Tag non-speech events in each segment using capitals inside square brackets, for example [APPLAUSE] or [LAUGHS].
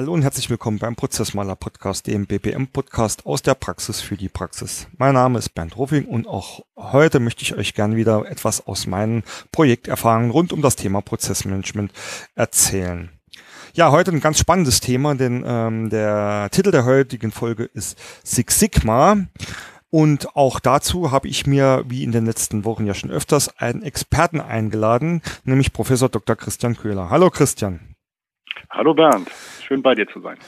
Hallo und herzlich willkommen beim Prozessmaler Podcast, dem BPM Podcast aus der Praxis für die Praxis. Mein Name ist Bernd Ruffing und auch heute möchte ich euch gern wieder etwas aus meinen Projekterfahrungen rund um das Thema Prozessmanagement erzählen. Ja, heute ein ganz spannendes Thema, denn ähm, der Titel der heutigen Folge ist Six Sigma. Und auch dazu habe ich mir, wie in den letzten Wochen ja schon öfters, einen Experten eingeladen, nämlich Professor Dr. Christian Köhler. Hallo Christian. Hallo Bernd, schön bei dir zu sein.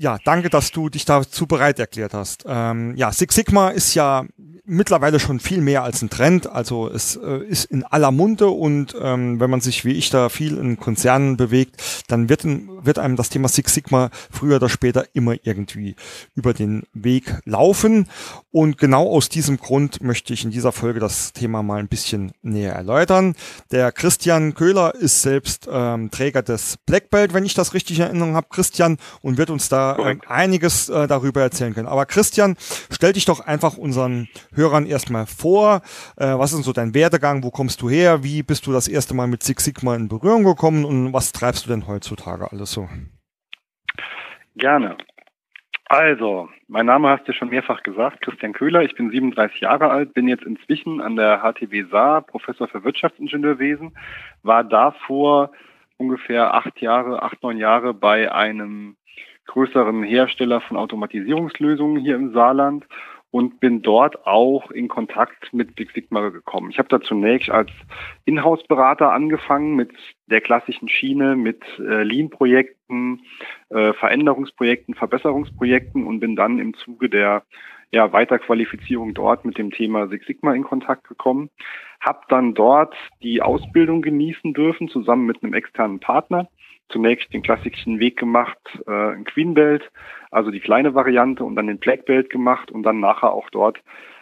Ja, danke, dass du dich dazu bereit erklärt hast. Ähm, ja, Six Sigma ist ja mittlerweile schon viel mehr als ein Trend. Also es äh, ist in aller Munde und ähm, wenn man sich wie ich da viel in Konzernen bewegt, dann wird, wird einem das Thema Six Sigma früher oder später immer irgendwie über den Weg laufen. Und genau aus diesem Grund möchte ich in dieser Folge das Thema mal ein bisschen näher erläutern. Der Christian Köhler ist selbst ähm, Träger des Black Belt, wenn ich das richtig in Erinnerung habe, Christian, und wird uns da äh, einiges äh, darüber erzählen können. Aber Christian, stell dich doch einfach unseren Hörern erstmal vor. Äh, was ist so dein Werdegang? Wo kommst du her? Wie bist du das erste Mal mit Six Sigma in Berührung gekommen? Und was treibst du denn heutzutage alles so? Gerne. Also, mein Name hast du schon mehrfach gesagt, Christian Köhler. Ich bin 37 Jahre alt, bin jetzt inzwischen an der HTW Saar Professor für Wirtschaftsingenieurwesen, war davor ungefähr acht Jahre, acht, neun Jahre bei einem größeren Hersteller von Automatisierungslösungen hier im Saarland und bin dort auch in Kontakt mit Six Sigma gekommen. Ich habe da zunächst als Inhouse-Berater angefangen mit der klassischen Schiene, mit äh, Lean-Projekten, äh, Veränderungsprojekten, Verbesserungsprojekten und bin dann im Zuge der ja, Weiterqualifizierung dort mit dem Thema Six Sigma in Kontakt gekommen. Hab dann dort die Ausbildung genießen dürfen, zusammen mit einem externen Partner zunächst den klassischen Weg gemacht, äh, ein Queen Belt, also die kleine Variante und dann den Black Belt gemacht und dann nachher auch dort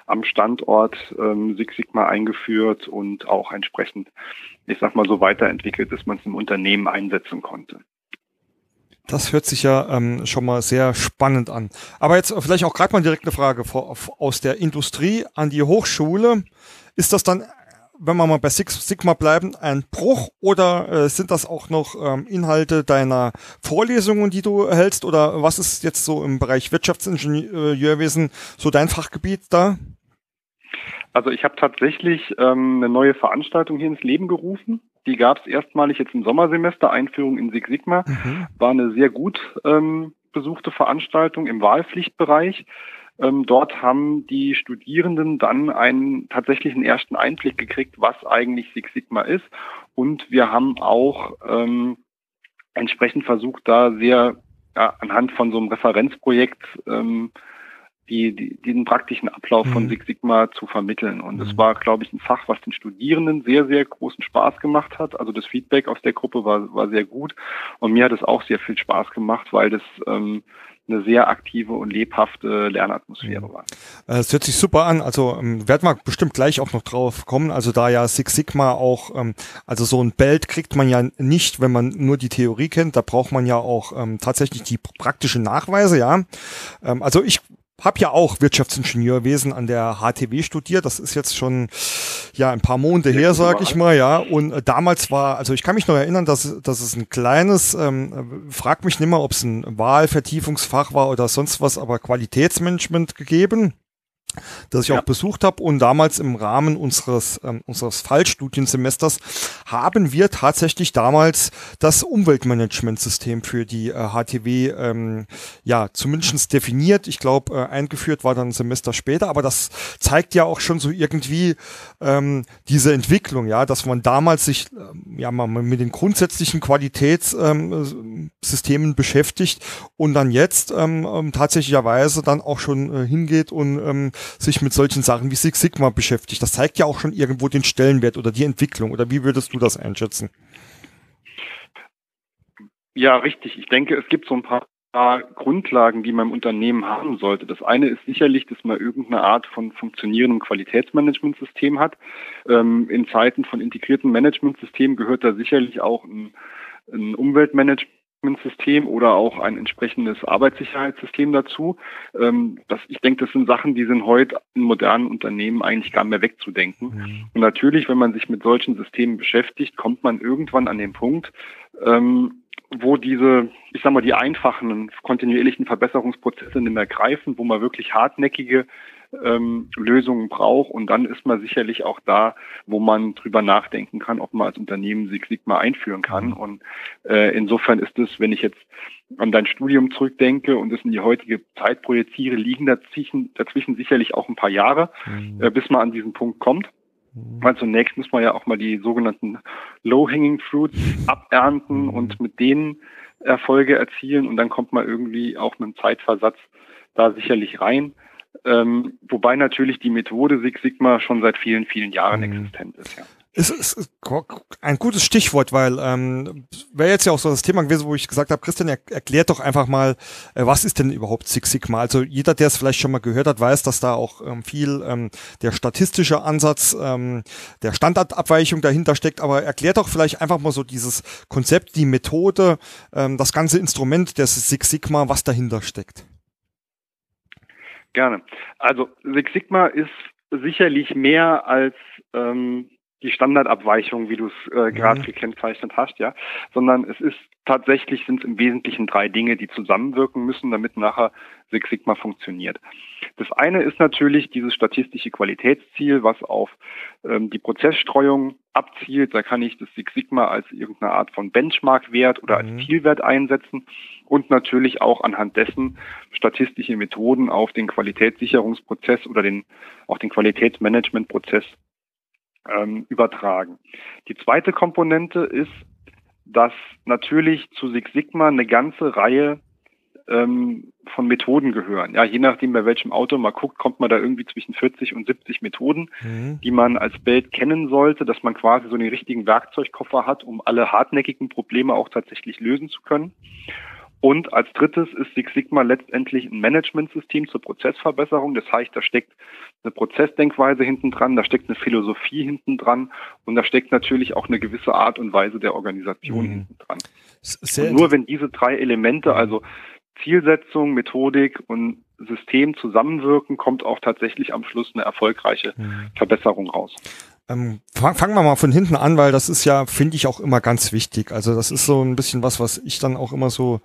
am Standort ähm, Six Sigma eingeführt und auch entsprechend, ich sag mal so weiterentwickelt, dass man es im Unternehmen einsetzen konnte. Das hört sich ja ähm, schon mal sehr spannend an. Aber jetzt vielleicht auch gerade mal direkt eine Frage aus der Industrie an die Hochschule. Ist das dann wenn wir mal bei Six Sigma bleiben, ein Bruch oder äh, sind das auch noch ähm, Inhalte deiner Vorlesungen, die du hältst? Oder was ist jetzt so im Bereich Wirtschaftsingenieurwesen so dein Fachgebiet da? Also ich habe tatsächlich ähm, eine neue Veranstaltung hier ins Leben gerufen. Die gab es erstmalig jetzt im Sommersemester, Einführung in Six Sigma. Mhm. War eine sehr gut ähm, besuchte Veranstaltung im Wahlpflichtbereich. Ähm, dort haben die Studierenden dann einen tatsächlichen ersten Einblick gekriegt, was eigentlich Six Sigma ist. Und wir haben auch ähm, entsprechend versucht, da sehr ja, anhand von so einem Referenzprojekt ähm, die, die, diesen praktischen Ablauf mhm. von Six Sigma zu vermitteln. Und es mhm. war, glaube ich, ein Fach, was den Studierenden sehr, sehr großen Spaß gemacht hat. Also das Feedback aus der Gruppe war, war sehr gut. Und mir hat es auch sehr viel Spaß gemacht, weil das ähm, eine sehr aktive und lebhafte Lernatmosphäre war. Äh, es hört sich super an. Also ähm, werden wir bestimmt gleich auch noch drauf kommen. Also da ja Six Sigma auch, ähm, also so ein Belt kriegt man ja nicht, wenn man nur die Theorie kennt. Da braucht man ja auch ähm, tatsächlich die praktischen Nachweise, ja. Ähm, also ich habe ja auch Wirtschaftsingenieurwesen an der HTW studiert. Das ist jetzt schon ja ein paar Monate her, sag ich mal, ja. Und äh, damals war, also ich kann mich noch erinnern, dass, dass es ein kleines, ähm, frag mich nicht mehr, ob es ein Wahlvertiefungsfach war oder sonst was, aber Qualitätsmanagement gegeben das ich ja. auch besucht habe. Und damals im Rahmen unseres, ähm, unseres Fallstudiensemesters haben wir tatsächlich damals das Umweltmanagementsystem für die äh, HTW ähm, ja zumindest definiert. Ich glaube, äh, eingeführt war dann ein Semester später, aber das zeigt ja auch schon so irgendwie ähm, diese Entwicklung, ja, dass man damals sich ähm, ja mal mit den grundsätzlichen Qualitätssystemen ähm, beschäftigt und dann jetzt ähm, ähm, tatsächlicherweise dann auch schon äh, hingeht und ähm, sich mit solchen Sachen wie Six Sigma beschäftigt. Das zeigt ja auch schon irgendwo den Stellenwert oder die Entwicklung. Oder wie würdest du das einschätzen? Ja, richtig. Ich denke, es gibt so ein paar Grundlagen, die man im Unternehmen haben sollte. Das eine ist sicherlich, dass man irgendeine Art von funktionierendem Qualitätsmanagementsystem hat. Ähm, in Zeiten von integrierten Managementsystemen gehört da sicherlich auch ein, ein Umweltmanagement System oder auch ein entsprechendes Arbeitssicherheitssystem dazu. Ähm, das, ich denke, das sind Sachen, die sind heute in modernen Unternehmen eigentlich gar mehr wegzudenken. Mhm. Und natürlich, wenn man sich mit solchen Systemen beschäftigt, kommt man irgendwann an den Punkt, ähm, wo diese, ich sag mal, die einfachen, kontinuierlichen Verbesserungsprozesse nicht mehr greifen, wo man wirklich hartnäckige ähm, Lösungen braucht. Und dann ist man sicherlich auch da, wo man drüber nachdenken kann, ob man als Unternehmen Six Sigma einführen kann. Mhm. Und äh, insofern ist es, wenn ich jetzt an dein Studium zurückdenke und es in die heutige Zeit projiziere, liegen dazwischen, dazwischen sicherlich auch ein paar Jahre, mhm. äh, bis man an diesen Punkt kommt. Weil zunächst muss man ja auch mal die sogenannten Low-Hanging Fruits abernten mhm. und mit denen Erfolge erzielen und dann kommt man irgendwie auch mit einem Zeitversatz da sicherlich rein. Ähm, wobei natürlich die Methode Six Sigma schon seit vielen, vielen Jahren mhm. existent ist. Ja. Es ist ein gutes Stichwort, weil ähm, wäre jetzt ja auch so das Thema gewesen, wo ich gesagt habe, Christian, er, erklärt doch einfach mal, äh, was ist denn überhaupt Six Sigma? Also jeder, der es vielleicht schon mal gehört hat, weiß, dass da auch ähm, viel ähm, der statistische Ansatz ähm, der Standardabweichung dahinter steckt. Aber erklärt doch vielleicht einfach mal so dieses Konzept, die Methode, ähm, das ganze Instrument des Six Sigma, was dahinter steckt. Gerne. Also Six Sigma ist sicherlich mehr als ähm, die Standardabweichung, wie du es äh, gerade mhm. gekennzeichnet hast, ja, sondern es ist tatsächlich sind es im Wesentlichen drei Dinge, die zusammenwirken müssen, damit nachher Six Sigma funktioniert. Das eine ist natürlich dieses statistische Qualitätsziel, was auf ähm, die Prozessstreuung abzielt. Da kann ich das Six Sigma als irgendeine Art von Benchmark-Wert oder als mhm. Zielwert einsetzen und natürlich auch anhand dessen statistische Methoden auf den Qualitätssicherungsprozess oder den, auch den Qualitätsmanagementprozess ähm, übertragen. Die zweite Komponente ist, dass natürlich zu Six Sigma eine ganze Reihe ähm, von Methoden gehören. Ja, je nachdem, bei welchem Auto man guckt, kommt man da irgendwie zwischen 40 und 70 Methoden, mhm. die man als Bild kennen sollte, dass man quasi so einen richtigen Werkzeugkoffer hat, um alle hartnäckigen Probleme auch tatsächlich lösen zu können. Und als drittes ist Six Sigma letztendlich ein Managementsystem zur Prozessverbesserung. Das heißt, da steckt eine Prozessdenkweise hinten dran, da steckt eine Philosophie hinten dran und da steckt natürlich auch eine gewisse Art und Weise der Organisation mhm. hinten dran. nur wenn diese drei Elemente, also Zielsetzung, Methodik und System zusammenwirken, kommt auch tatsächlich am Schluss eine erfolgreiche mhm. Verbesserung raus. Ähm, fangen wir mal von hinten an, weil das ist ja, finde ich, auch immer ganz wichtig. Also das ist so ein bisschen was, was ich dann auch immer so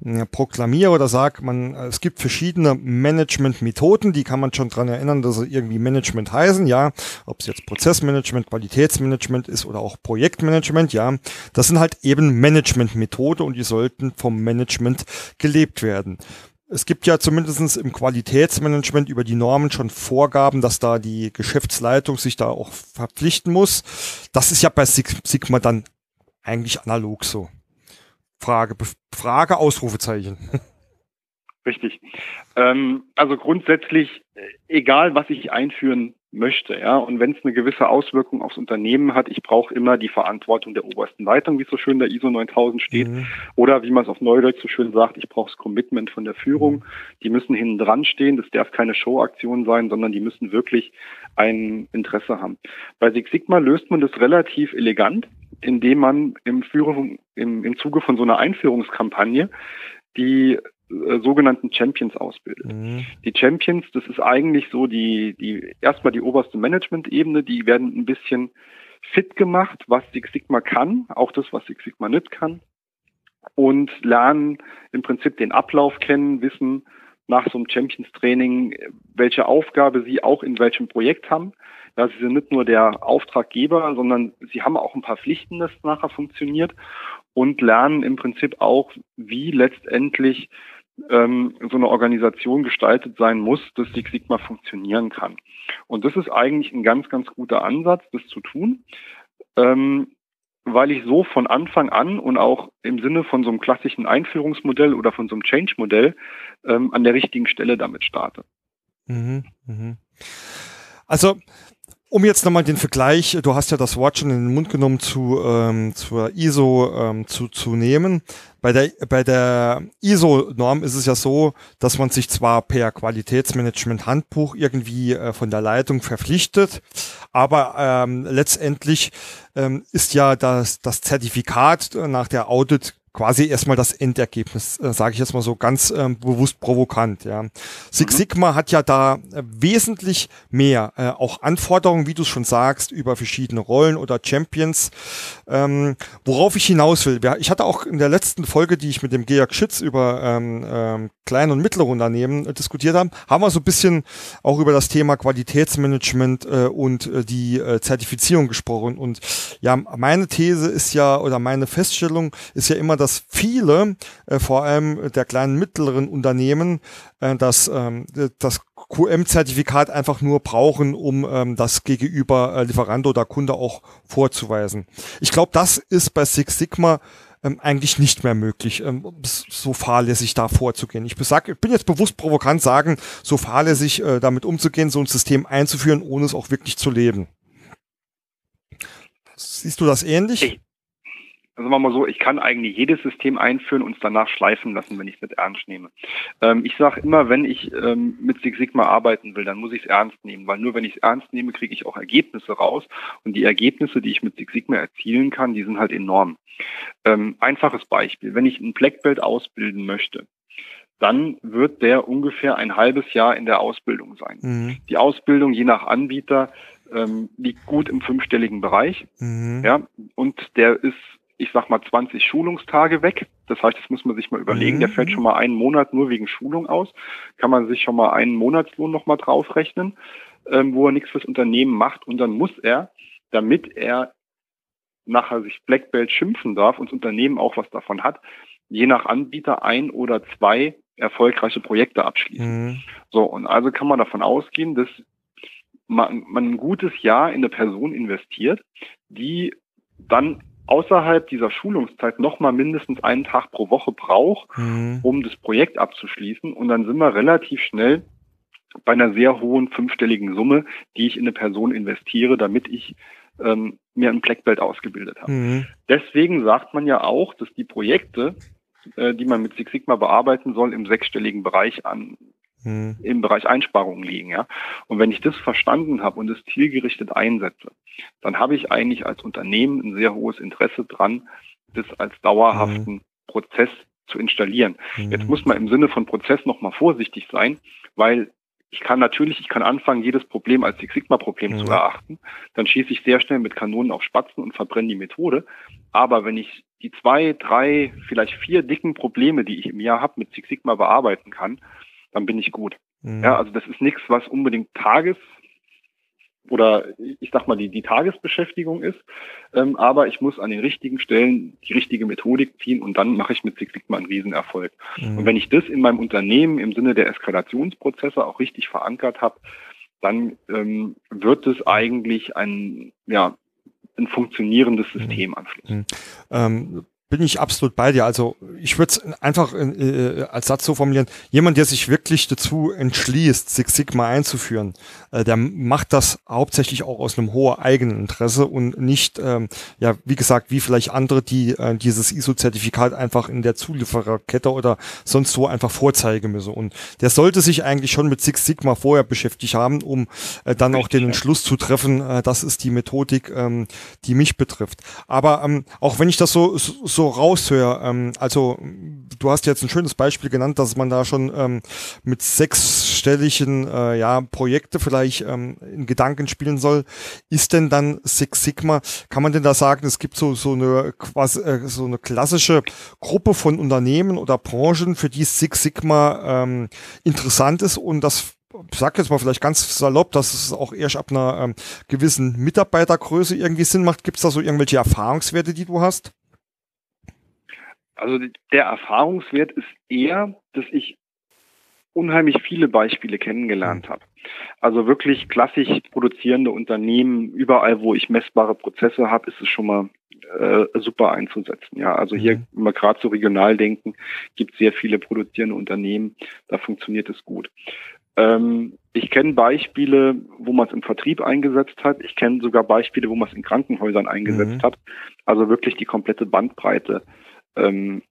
ja, proklamiere oder sage, man, es gibt verschiedene Management-Methoden, die kann man schon dran erinnern, dass sie irgendwie Management heißen, ja, ob es jetzt Prozessmanagement, Qualitätsmanagement ist oder auch Projektmanagement, ja, das sind halt eben Management-Methode und die sollten vom Management gelebt werden es gibt ja zumindestens im Qualitätsmanagement über die Normen schon Vorgaben, dass da die Geschäftsleitung sich da auch verpflichten muss. Das ist ja bei Sigma dann eigentlich analog so. Frage, Frage, Ausrufezeichen. Richtig. Ähm, also grundsätzlich, äh, egal was ich einführen möchte. Ja, und wenn es eine gewisse Auswirkung aufs Unternehmen hat, ich brauche immer die Verantwortung der obersten Leitung, wie es so schön der ISO 9000 steht, mhm. oder wie man es auf Neudeutsch so schön sagt, ich brauche das Commitment von der Führung. Mhm. Die müssen hinten dran stehen. Das darf keine Showaktion sein, sondern die müssen wirklich ein Interesse haben. Bei Six Sigma löst man das relativ elegant, indem man im Führung, im, im Zuge von so einer Einführungskampagne die äh, sogenannten Champions ausbildet. Mhm. Die Champions, das ist eigentlich so die, die erstmal die oberste Management-Ebene, die werden ein bisschen fit gemacht, was Six Sigma kann, auch das, was Six Sigma nicht kann, und lernen im Prinzip den Ablauf kennen, wissen nach so einem Champions-Training, welche Aufgabe sie auch in welchem Projekt haben. Ja, sie sind nicht nur der Auftraggeber, sondern sie haben auch ein paar Pflichten, das nachher funktioniert und lernen im Prinzip auch, wie letztendlich ähm, so eine Organisation gestaltet sein muss, dass Six Sigma funktionieren kann. Und das ist eigentlich ein ganz, ganz guter Ansatz, das zu tun, ähm, weil ich so von Anfang an und auch im Sinne von so einem klassischen Einführungsmodell oder von so einem Change-Modell ähm, an der richtigen Stelle damit starte. Mhm, mh. Also um jetzt nochmal den Vergleich, du hast ja das Wort schon in den Mund genommen, zu, ähm, zur ISO ähm, zu, zu nehmen. Bei der, bei der ISO-Norm ist es ja so, dass man sich zwar per Qualitätsmanagement-Handbuch irgendwie äh, von der Leitung verpflichtet, aber ähm, letztendlich ähm, ist ja das, das Zertifikat nach der Audit quasi erstmal das Endergebnis, äh, sage ich jetzt mal so ganz ähm, bewusst provokant. Ja. Six mhm. Sigma hat ja da äh, wesentlich mehr, äh, auch Anforderungen, wie du es schon sagst, über verschiedene Rollen oder Champions. Ähm, worauf ich hinaus will, ich hatte auch in der letzten Folge, die ich mit dem Georg Schütz über ähm, ähm, kleine und mittlere Unternehmen äh, diskutiert haben, haben wir so ein bisschen auch über das Thema Qualitätsmanagement äh, und äh, die äh, Zertifizierung gesprochen. Und ja, meine These ist ja, oder meine Feststellung ist ja immer, dass viele, äh, vor allem der kleinen mittleren Unternehmen, äh, das, ähm, das QM-Zertifikat einfach nur brauchen, um ähm, das gegenüber äh, Lieferant oder Kunde auch vorzuweisen. Ich glaube, das ist bei Six Sigma ähm, eigentlich nicht mehr möglich, ähm, so fahrlässig da vorzugehen. Ich, besag, ich bin jetzt bewusst provokant sagen, so fahrlässig äh, damit umzugehen, so ein System einzuführen, ohne es auch wirklich zu leben. Siehst du das ähnlich? Ich, also machen wir mal so, ich kann eigentlich jedes System einführen und es danach schleifen lassen, wenn ich es mit ernst nehme. Ähm, ich sage immer, wenn ich ähm, mit Six Sigma arbeiten will, dann muss ich es ernst nehmen, weil nur wenn ich es ernst nehme, kriege ich auch Ergebnisse raus. Und die Ergebnisse, die ich mit Six Sigma erzielen kann, die sind halt enorm. Ähm, einfaches Beispiel, wenn ich ein Black Belt ausbilden möchte, dann wird der ungefähr ein halbes Jahr in der Ausbildung sein. Mhm. Die Ausbildung je nach Anbieter ähm, liegt gut im fünfstelligen Bereich. Mhm. Ja, und der ist ich sag mal, 20 Schulungstage weg. Das heißt, das muss man sich mal überlegen. Mhm. Der fällt schon mal einen Monat nur wegen Schulung aus. Kann man sich schon mal einen Monatslohn nochmal draufrechnen, ähm, wo er nichts fürs Unternehmen macht. Und dann muss er, damit er nachher sich Black Belt schimpfen darf und das Unternehmen auch was davon hat, je nach Anbieter ein oder zwei erfolgreiche Projekte abschließen. Mhm. So, und also kann man davon ausgehen, dass man, man ein gutes Jahr in eine Person investiert, die dann außerhalb dieser Schulungszeit nochmal mindestens einen Tag pro Woche braucht, mhm. um das Projekt abzuschließen. Und dann sind wir relativ schnell bei einer sehr hohen fünfstelligen Summe, die ich in eine Person investiere, damit ich ähm, mir ein Black Belt ausgebildet habe. Mhm. Deswegen sagt man ja auch, dass die Projekte, äh, die man mit Six Sigma bearbeiten soll, im sechsstelligen Bereich an hm. im Bereich Einsparungen liegen. Ja? Und wenn ich das verstanden habe und es zielgerichtet einsetze, dann habe ich eigentlich als Unternehmen ein sehr hohes Interesse dran, das als dauerhaften hm. Prozess zu installieren. Hm. Jetzt muss man im Sinne von Prozess nochmal vorsichtig sein, weil ich kann natürlich, ich kann anfangen, jedes Problem als Six Sigma-Problem mhm. zu erachten. Dann schieße ich sehr schnell mit Kanonen auf Spatzen und verbrenne die Methode. Aber wenn ich die zwei, drei, vielleicht vier dicken Probleme, die ich im Jahr habe, mit Six Sigma bearbeiten kann, dann bin ich gut. Mhm. Ja, also das ist nichts, was unbedingt Tages oder ich sag mal die, die Tagesbeschäftigung ist, ähm, aber ich muss an den richtigen Stellen die richtige Methodik ziehen und dann mache ich mit Six Sigma einen Riesenerfolg. Mhm. Und wenn ich das in meinem Unternehmen im Sinne der Eskalationsprozesse auch richtig verankert habe, dann ähm, wird es eigentlich ein, ja, ein funktionierendes mhm. System am Schluss. Mhm. Ähm, bin ich absolut bei dir. Also ich würde es einfach äh, als Satz so formulieren, jemand, der sich wirklich dazu entschließt, Six Sigma einzuführen, äh, der macht das hauptsächlich auch aus einem hohen eigenen Interesse und nicht, ähm, ja, wie gesagt, wie vielleicht andere, die äh, dieses ISO-Zertifikat einfach in der Zuliefererkette oder sonst wo einfach vorzeigen müssen. Und der sollte sich eigentlich schon mit Six Sigma vorher beschäftigt haben, um äh, dann auch den Entschluss zu treffen, äh, das ist die Methodik, ähm, die mich betrifft. Aber ähm, auch wenn ich das so, so so raushöre, ähm, also du hast jetzt ein schönes Beispiel genannt, dass man da schon ähm, mit sechsstelligen äh, ja, Projekte vielleicht ähm, in Gedanken spielen soll. Ist denn dann Six Sigma, kann man denn da sagen, es gibt so, so, eine, quasi, äh, so eine klassische Gruppe von Unternehmen oder Branchen, für die Six Sigma ähm, interessant ist und das sag jetzt mal vielleicht ganz salopp, dass es auch erst ab einer ähm, gewissen Mitarbeitergröße irgendwie Sinn macht. Gibt es da so irgendwelche Erfahrungswerte, die du hast? Also der Erfahrungswert ist eher, dass ich unheimlich viele Beispiele kennengelernt habe. Also wirklich klassisch produzierende Unternehmen, überall, wo ich messbare Prozesse habe, ist es schon mal äh, super einzusetzen. Ja, also hier, mhm. wenn wir gerade so regional denken, gibt es sehr viele produzierende Unternehmen, da funktioniert es gut. Ähm, ich kenne Beispiele, wo man es im Vertrieb eingesetzt hat. Ich kenne sogar Beispiele, wo man es in Krankenhäusern eingesetzt mhm. hat. Also wirklich die komplette Bandbreite ähm,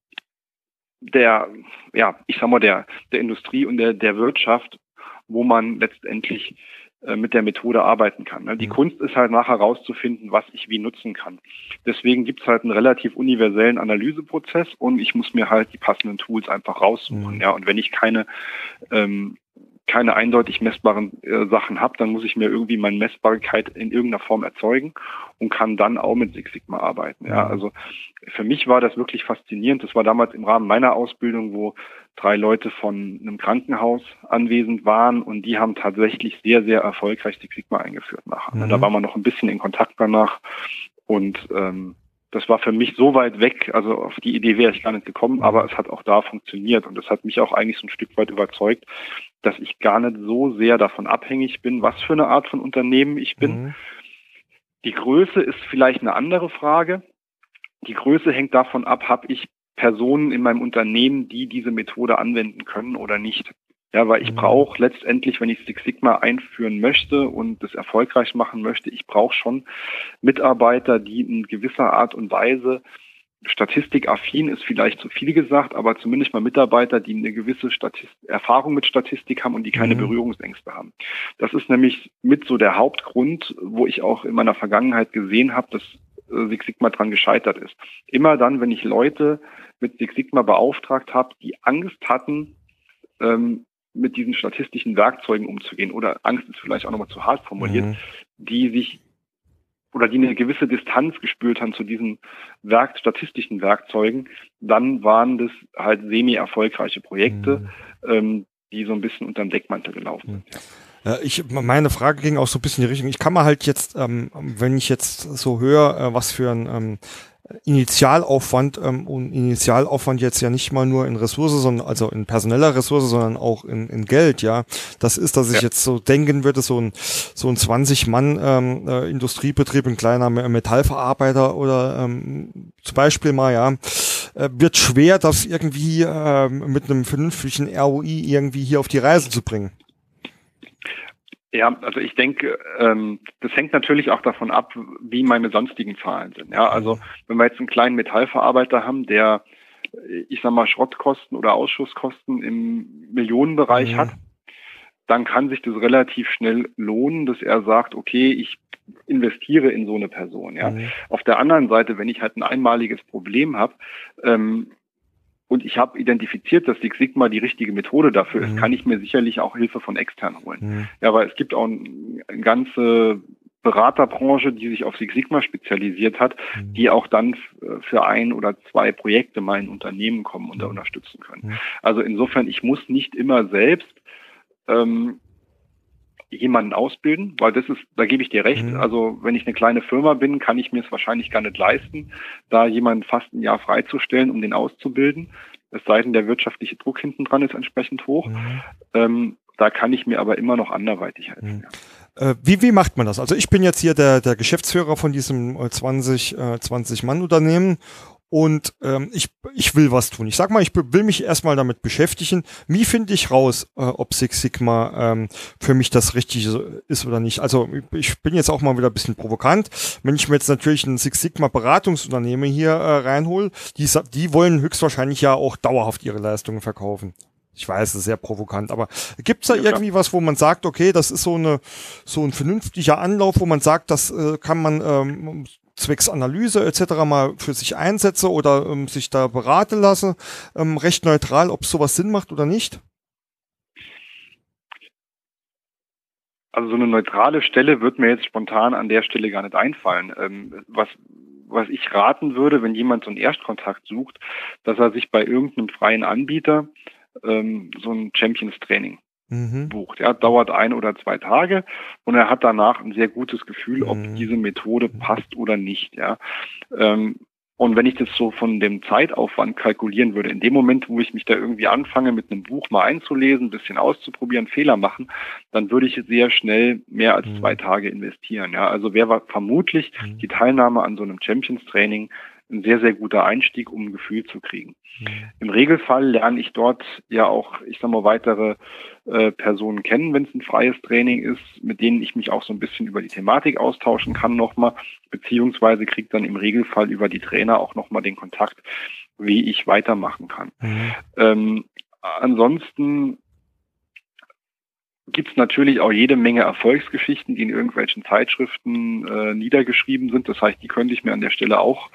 der, ja, ich sag mal, der, der Industrie und der, der Wirtschaft, wo man letztendlich äh, mit der Methode arbeiten kann. Ne? Die mhm. Kunst ist halt nachher rauszufinden, was ich wie nutzen kann. Deswegen gibt es halt einen relativ universellen Analyseprozess und ich muss mir halt die passenden Tools einfach raussuchen. Mhm. Ja, und wenn ich keine ähm, keine eindeutig messbaren äh, Sachen habe, dann muss ich mir irgendwie meine Messbarkeit in irgendeiner Form erzeugen und kann dann auch mit Six Sigma arbeiten. Ja, mhm. also für mich war das wirklich faszinierend. Das war damals im Rahmen meiner Ausbildung, wo drei Leute von einem Krankenhaus anwesend waren und die haben tatsächlich sehr, sehr erfolgreich Six Sigma eingeführt nachher. Mhm. Da war man noch ein bisschen in Kontakt danach und ähm, das war für mich so weit weg, also auf die Idee wäre ich gar nicht gekommen, aber es hat auch da funktioniert und das hat mich auch eigentlich so ein Stück weit überzeugt, dass ich gar nicht so sehr davon abhängig bin, was für eine Art von Unternehmen ich bin. Mhm. Die Größe ist vielleicht eine andere Frage. Die Größe hängt davon ab, habe ich Personen in meinem Unternehmen, die diese Methode anwenden können oder nicht. Ja, weil ich mhm. brauche letztendlich, wenn ich Six Sigma einführen möchte und das erfolgreich machen möchte, ich brauche schon Mitarbeiter, die in gewisser Art und Weise statistikaffin ist vielleicht zu viel gesagt, aber zumindest mal Mitarbeiter, die eine gewisse Statist Erfahrung mit Statistik haben und die keine mhm. Berührungsängste haben. Das ist nämlich mit so der Hauptgrund, wo ich auch in meiner Vergangenheit gesehen habe, dass äh, Six Sigma dran gescheitert ist. Immer dann, wenn ich Leute mit Six Sigma beauftragt habe, die Angst hatten, ähm, mit diesen statistischen Werkzeugen umzugehen oder Angst ist vielleicht auch nochmal zu hart formuliert, mhm. die sich oder die eine gewisse Distanz gespürt haben zu diesen Werk statistischen Werkzeugen, dann waren das halt semi-erfolgreiche Projekte, mhm. ähm, die so ein bisschen unterm Deckmantel gelaufen sind. Ja. Ja, ich, meine Frage ging auch so ein bisschen in die Richtung. Ich kann mal halt jetzt, ähm, wenn ich jetzt so höre, äh, was für ein ähm, Initialaufwand ähm, und Initialaufwand jetzt ja nicht mal nur in Ressource, sondern also in personeller Ressource, sondern auch in, in Geld, ja. Das ist, dass ich ja. jetzt so denken würde, so ein so ein 20 Mann ähm, äh, Industriebetrieb, ein kleiner Metallverarbeiter oder ähm, zum Beispiel mal, ja, äh, wird schwer, das irgendwie äh, mit einem vernünftigen ROI irgendwie hier auf die Reise zu bringen. Ja, also ich denke, ähm, das hängt natürlich auch davon ab, wie meine sonstigen Zahlen sind. Ja, also wenn wir jetzt einen kleinen Metallverarbeiter haben, der, ich sag mal, Schrottkosten oder Ausschusskosten im Millionenbereich mhm. hat, dann kann sich das relativ schnell lohnen, dass er sagt, okay, ich investiere in so eine Person. Ja. Mhm. Auf der anderen Seite, wenn ich halt ein einmaliges Problem habe, ähm, und ich habe identifiziert, dass Six Sigma die richtige Methode dafür ist, mhm. kann ich mir sicherlich auch Hilfe von extern holen. Mhm. Ja, weil es gibt auch eine ganze Beraterbranche, die sich auf Six Sigma spezialisiert hat, mhm. die auch dann für ein oder zwei Projekte mal in Unternehmen kommen und da mhm. unterstützen können. Mhm. Also insofern, ich muss nicht immer selbst ähm, jemanden ausbilden, weil das ist, da gebe ich dir recht. Mhm. Also wenn ich eine kleine Firma bin, kann ich mir es wahrscheinlich gar nicht leisten, da jemanden fast ein Jahr freizustellen, um den auszubilden. Es sei denn, der wirtschaftliche Druck hinten dran ist entsprechend hoch. Mhm. Ähm, da kann ich mir aber immer noch anderweitig helfen. Mhm. Ja. Äh, wie, wie macht man das? Also ich bin jetzt hier der, der Geschäftsführer von diesem 20, äh, 20 Mann Unternehmen und ähm, ich, ich will was tun. Ich sag mal, ich will mich erstmal damit beschäftigen. Wie finde ich raus, äh, ob Six Sigma ähm, für mich das Richtige ist oder nicht? Also ich bin jetzt auch mal wieder ein bisschen provokant. Wenn ich mir jetzt natürlich ein Six Sigma Beratungsunternehmen hier äh, reinhole, die, die wollen höchstwahrscheinlich ja auch dauerhaft ihre Leistungen verkaufen. Ich weiß, es ist sehr provokant, aber gibt's da ja, irgendwie was, wo man sagt, okay, das ist so eine so ein vernünftiger Anlauf, wo man sagt, das äh, kann man ähm, zwecks Analyse etc. mal für sich einsetze oder ähm, sich da beraten lasse, ähm, recht neutral, ob sowas Sinn macht oder nicht? Also so eine neutrale Stelle wird mir jetzt spontan an der Stelle gar nicht einfallen. Ähm, was, was ich raten würde, wenn jemand so einen Erstkontakt sucht, dass er sich bei irgendeinem freien Anbieter ähm, so ein Champions Training mhm. bucht. Ja, dauert ein oder zwei Tage und er hat danach ein sehr gutes Gefühl, ob mhm. diese Methode passt oder nicht. Ja. Ähm, und wenn ich das so von dem Zeitaufwand kalkulieren würde, in dem Moment, wo ich mich da irgendwie anfange, mit einem Buch mal einzulesen, ein bisschen auszuprobieren, Fehler machen, dann würde ich sehr schnell mehr als mhm. zwei Tage investieren. Ja, also wäre vermutlich mhm. die Teilnahme an so einem Champions Training ein sehr, sehr guter Einstieg, um ein Gefühl zu kriegen. Mhm. Im Regelfall lerne ich dort ja auch, ich sag mal, weitere äh, Personen kennen, wenn es ein freies Training ist, mit denen ich mich auch so ein bisschen über die Thematik austauschen kann nochmal, beziehungsweise kriege dann im Regelfall über die Trainer auch nochmal den Kontakt, wie ich weitermachen kann. Mhm. Ähm, ansonsten gibt es natürlich auch jede Menge Erfolgsgeschichten, die in irgendwelchen Zeitschriften äh, niedergeschrieben sind. Das heißt, die könnte ich mir an der Stelle auch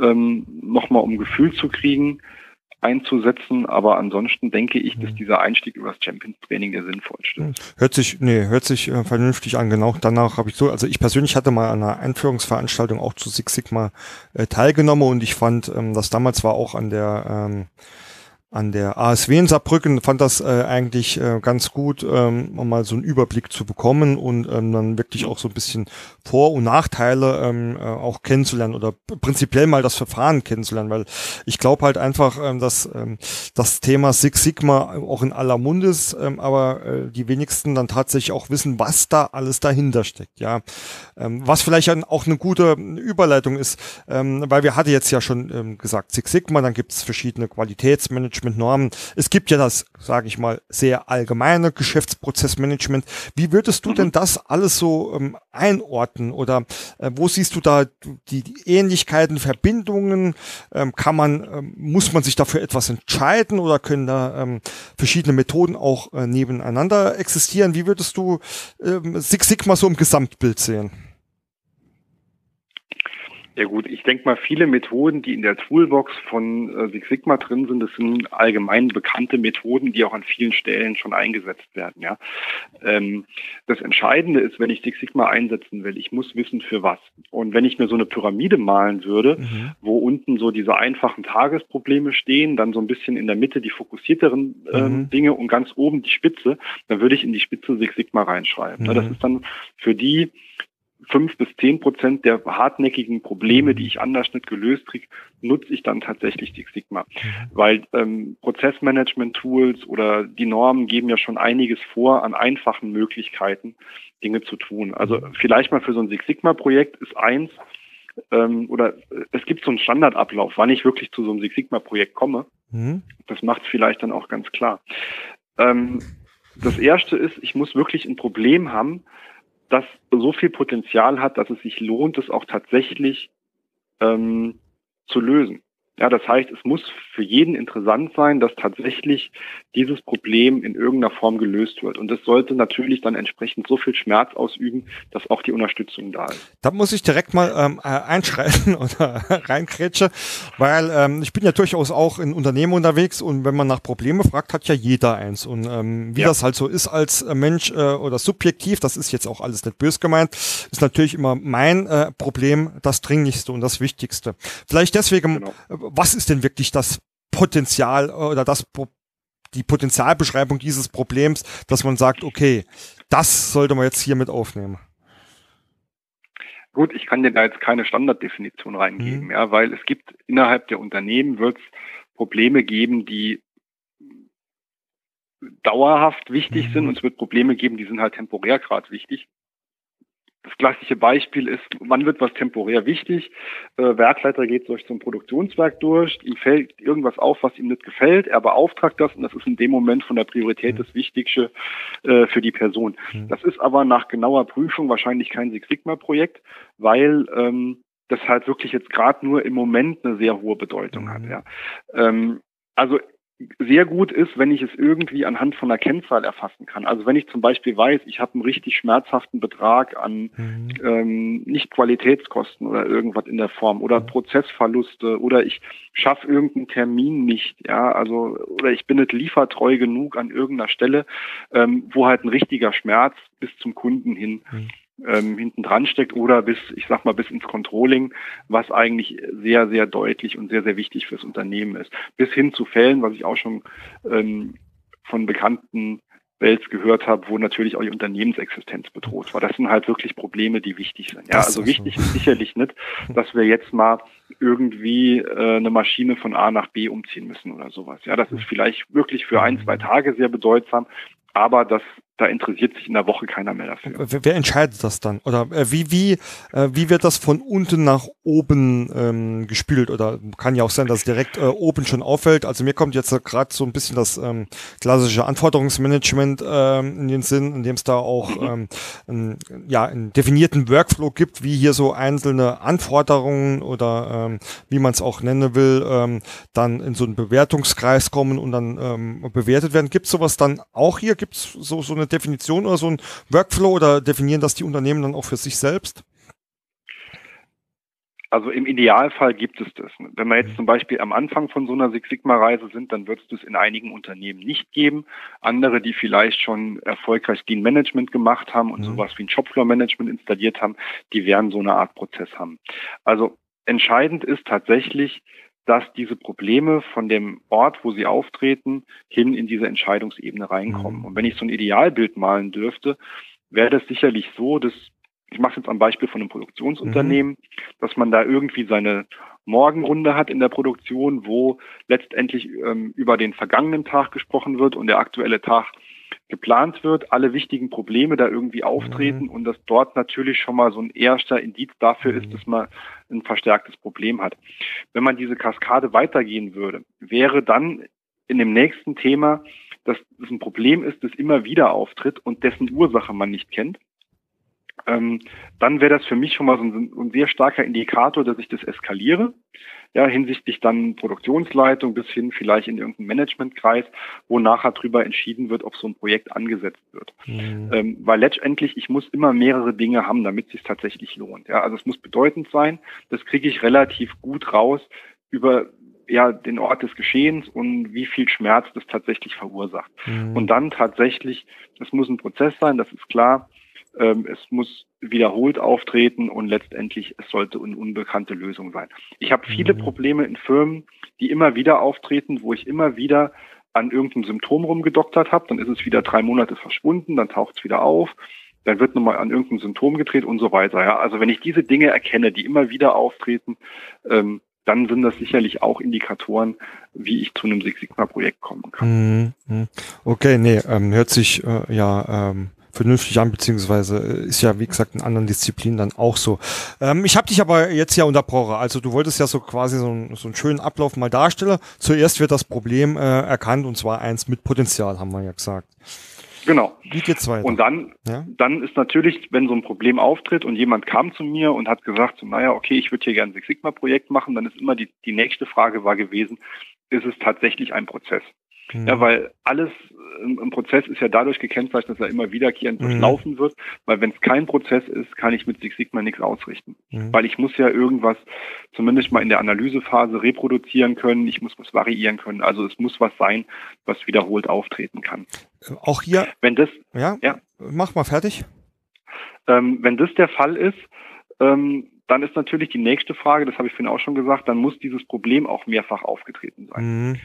ähm, nochmal um Gefühl zu kriegen einzusetzen. Aber ansonsten denke ich, dass mhm. dieser Einstieg über das Champions Training der sinnvollste ist. Hört sich, nee, hört sich äh, vernünftig an. Genau danach habe ich so, also ich persönlich hatte mal an einer Einführungsveranstaltung auch zu Six Sigma äh, teilgenommen und ich fand, ähm, das damals war auch an der ähm, an der ASW in Saarbrücken fand das äh, eigentlich äh, ganz gut, ähm, mal so einen Überblick zu bekommen und ähm, dann wirklich auch so ein bisschen Vor- und Nachteile ähm, äh, auch kennenzulernen oder prinzipiell mal das Verfahren kennenzulernen, weil ich glaube halt einfach, ähm, dass ähm, das Thema Six Sigma auch in aller Munde ist, ähm, aber äh, die wenigsten dann tatsächlich auch wissen, was da alles dahinter steckt. Ja, ähm, was vielleicht auch eine gute Überleitung ist, ähm, weil wir hatte jetzt ja schon ähm, gesagt Six Sigma, dann gibt es verschiedene Qualitätsmanagement Management-Normen. Es gibt ja das, sage ich mal, sehr allgemeine Geschäftsprozessmanagement. Wie würdest du mhm. denn das alles so ähm, einordnen oder äh, wo siehst du da die, die Ähnlichkeiten, Verbindungen? Ähm, kann man, ähm, muss man sich dafür etwas entscheiden oder können da ähm, verschiedene Methoden auch äh, nebeneinander existieren? Wie würdest du ähm, Six Sigma so im Gesamtbild sehen? Ja gut, ich denke mal, viele Methoden, die in der Toolbox von äh, Six Sigma drin sind, das sind allgemein bekannte Methoden, die auch an vielen Stellen schon eingesetzt werden. Ja, ähm, Das Entscheidende ist, wenn ich Six Sigma einsetzen will, ich muss wissen, für was. Und wenn ich mir so eine Pyramide malen würde, mhm. wo unten so diese einfachen Tagesprobleme stehen, dann so ein bisschen in der Mitte die fokussierteren äh, mhm. Dinge und ganz oben die Spitze, dann würde ich in die Spitze Six Sigma reinschreiben. Mhm. Das ist dann für die fünf bis zehn Prozent der hartnäckigen Probleme, die ich anders nicht gelöst kriege, nutze ich dann tatsächlich die Sigma. Mhm. Weil ähm, Prozessmanagement-Tools oder die Normen geben ja schon einiges vor an einfachen Möglichkeiten, Dinge zu tun. Also mhm. vielleicht mal für so ein Six Sigma-Projekt ist eins, ähm, oder äh, es gibt so einen Standardablauf, wann ich wirklich zu so einem Six Sigma-Projekt komme. Mhm. Das macht es vielleicht dann auch ganz klar. Ähm, das erste ist, ich muss wirklich ein Problem haben, das so viel Potenzial hat, dass es sich lohnt, es auch tatsächlich ähm, zu lösen. Ja, das heißt, es muss für jeden interessant sein, dass tatsächlich dieses Problem in irgendeiner Form gelöst wird. Und das sollte natürlich dann entsprechend so viel Schmerz ausüben, dass auch die Unterstützung da ist. Da muss ich direkt mal ähm, äh, einschreiten [LAUGHS] oder reinkrätsche, weil ähm, ich bin ja durchaus auch in Unternehmen unterwegs und wenn man nach Probleme fragt, hat ja jeder eins. Und ähm, wie ja. das halt so ist als Mensch äh, oder subjektiv, das ist jetzt auch alles nicht bös gemeint, ist natürlich immer mein äh, Problem das Dringlichste und das Wichtigste. Vielleicht deswegen genau was ist denn wirklich das Potenzial oder das die Potenzialbeschreibung dieses Problems, dass man sagt, okay, das sollte man jetzt hier mit aufnehmen? Gut, ich kann dir da jetzt keine Standarddefinition reingeben, mhm. ja, weil es gibt innerhalb der Unternehmen wird es Probleme geben, die dauerhaft wichtig mhm. sind und es wird Probleme geben, die sind halt temporär gerade wichtig. Das klassische Beispiel ist, wann wird was temporär wichtig? Äh, Werkleiter geht durch so ein Produktionswerk durch, ihm fällt irgendwas auf, was ihm nicht gefällt, er beauftragt das und das ist in dem Moment von der Priorität das Wichtigste äh, für die Person. Mhm. Das ist aber nach genauer Prüfung wahrscheinlich kein Six Sigma-Projekt, weil ähm, das halt wirklich jetzt gerade nur im Moment eine sehr hohe Bedeutung hat. Mhm. Ja. Ähm, also sehr gut ist, wenn ich es irgendwie anhand von einer Kennzahl erfassen kann. Also wenn ich zum Beispiel weiß, ich habe einen richtig schmerzhaften Betrag an mhm. ähm, Nicht-Qualitätskosten oder irgendwas in der Form oder mhm. Prozessverluste oder ich schaffe irgendeinen Termin nicht, ja, also oder ich bin nicht liefertreu genug an irgendeiner Stelle, ähm, wo halt ein richtiger Schmerz bis zum Kunden hin mhm ähm, hinten dran steckt oder bis, ich sag mal, bis ins Controlling, was eigentlich sehr, sehr deutlich und sehr, sehr wichtig fürs Unternehmen ist. Bis hin zu Fällen, was ich auch schon ähm, von bekannten Wels gehört habe, wo natürlich auch die Unternehmensexistenz bedroht war. Das sind halt wirklich Probleme, die wichtig sind. Ja, also wichtig ist sicherlich nicht, dass wir jetzt mal irgendwie äh, eine Maschine von A nach B umziehen müssen oder sowas. Ja, das ist vielleicht wirklich für ein, zwei Tage sehr bedeutsam, aber das da interessiert sich in der Woche keiner mehr dafür. Wer, entscheidet das dann? Oder äh, wie, wie, äh, wie wird das von unten nach oben ähm, gespült? Oder kann ja auch sein, dass es direkt äh, oben schon auffällt. Also mir kommt jetzt gerade so ein bisschen das ähm, klassische Anforderungsmanagement ähm, in den Sinn, in dem es da auch mhm. ähm, ein, ja, einen definierten Workflow gibt, wie hier so einzelne Anforderungen oder ähm, wie man es auch nennen will, ähm, dann in so einen Bewertungskreis kommen und dann ähm, bewertet werden. Gibt es sowas dann auch hier? Gibt es so, so eine Definition oder so ein Workflow oder definieren das die Unternehmen dann auch für sich selbst? Also im Idealfall gibt es das. Wenn wir jetzt zum Beispiel am Anfang von so einer Six Sigma-Reise sind, dann wird es das in einigen Unternehmen nicht geben. Andere, die vielleicht schon erfolgreich Lean Management gemacht haben und mhm. sowas wie ein Shopfloor Management installiert haben, die werden so eine Art Prozess haben. Also entscheidend ist tatsächlich, dass diese Probleme von dem Ort, wo sie auftreten, hin in diese Entscheidungsebene reinkommen. Mhm. Und wenn ich so ein Idealbild malen dürfte, wäre das sicherlich so, dass ich mache jetzt am Beispiel von einem Produktionsunternehmen, mhm. dass man da irgendwie seine Morgenrunde hat in der Produktion, wo letztendlich ähm, über den vergangenen Tag gesprochen wird und der aktuelle Tag geplant wird, alle wichtigen Probleme da irgendwie auftreten mhm. und dass dort natürlich schon mal so ein erster Indiz dafür mhm. ist, dass man ein verstärktes Problem hat. Wenn man diese Kaskade weitergehen würde, wäre dann in dem nächsten Thema, dass es ein Problem ist, das immer wieder auftritt und dessen Ursache man nicht kennt ähm, dann wäre das für mich schon mal so ein, ein, sehr starker Indikator, dass ich das eskaliere. Ja, hinsichtlich dann Produktionsleitung bis hin vielleicht in irgendeinen Managementkreis, wo nachher drüber entschieden wird, ob so ein Projekt angesetzt wird. Mhm. Ähm, weil letztendlich, ich muss immer mehrere Dinge haben, damit es sich tatsächlich lohnt. Ja, also es muss bedeutend sein. Das kriege ich relativ gut raus über ja, den Ort des Geschehens und wie viel Schmerz das tatsächlich verursacht. Mhm. Und dann tatsächlich, das muss ein Prozess sein, das ist klar. Ähm, es muss wiederholt auftreten und letztendlich es sollte eine unbekannte Lösung sein. Ich habe viele mhm. Probleme in Firmen, die immer wieder auftreten, wo ich immer wieder an irgendeinem Symptom rumgedoktert habe, dann ist es wieder drei Monate verschwunden, dann taucht es wieder auf, dann wird nochmal an irgendeinem Symptom gedreht und so weiter. Ja, also wenn ich diese Dinge erkenne, die immer wieder auftreten, ähm, dann sind das sicherlich auch Indikatoren, wie ich zu einem Six Sigma Projekt kommen kann. Mhm. Okay, nee, ähm, hört sich äh, ja ähm, vernünftig an, beziehungsweise äh, ist ja, wie gesagt, in anderen Disziplinen dann auch so. Ähm, ich habe dich aber jetzt ja unterbrochen. Also du wolltest ja so quasi so, ein, so einen schönen Ablauf mal darstellen. Zuerst wird das Problem äh, erkannt und zwar eins mit Potenzial, haben wir ja gesagt. Genau. Wie geht's weiter? Und dann, ja? dann ist natürlich, wenn so ein Problem auftritt und jemand kam zu mir und hat gesagt, naja, okay, ich würde hier gerne ein Six Sigma Projekt machen, dann ist immer die, die nächste Frage war gewesen, ist es tatsächlich ein Prozess? Mhm. Ja, weil alles im, im, Prozess ist ja dadurch gekennzeichnet, dass er immer wiederkehrend mhm. durchlaufen wird, weil wenn es kein Prozess ist, kann ich mit Six Sigma nichts ausrichten. Mhm. Weil ich muss ja irgendwas zumindest mal in der Analysephase reproduzieren können, ich muss was variieren können. Also es muss was sein, was wiederholt auftreten kann. Auch hier. Wenn das, ja, ja. mach mal fertig. Ähm, wenn das der Fall ist, ähm, dann ist natürlich die nächste Frage, das habe ich vorhin auch schon gesagt, dann muss dieses Problem auch mehrfach aufgetreten sein. Mhm.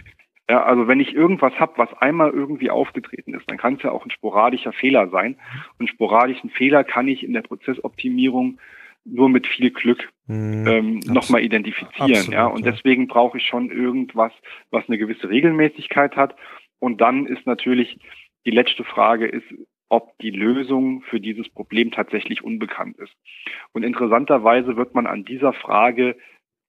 Ja, also wenn ich irgendwas habe, was einmal irgendwie aufgetreten ist, dann kann es ja auch ein sporadischer Fehler sein. Und sporadischen Fehler kann ich in der Prozessoptimierung nur mit viel Glück mhm, ähm, nochmal identifizieren. Absolut, ja, und ja. deswegen brauche ich schon irgendwas, was eine gewisse Regelmäßigkeit hat. Und dann ist natürlich die letzte Frage ist, ob die Lösung für dieses Problem tatsächlich unbekannt ist. Und interessanterweise wird man an dieser Frage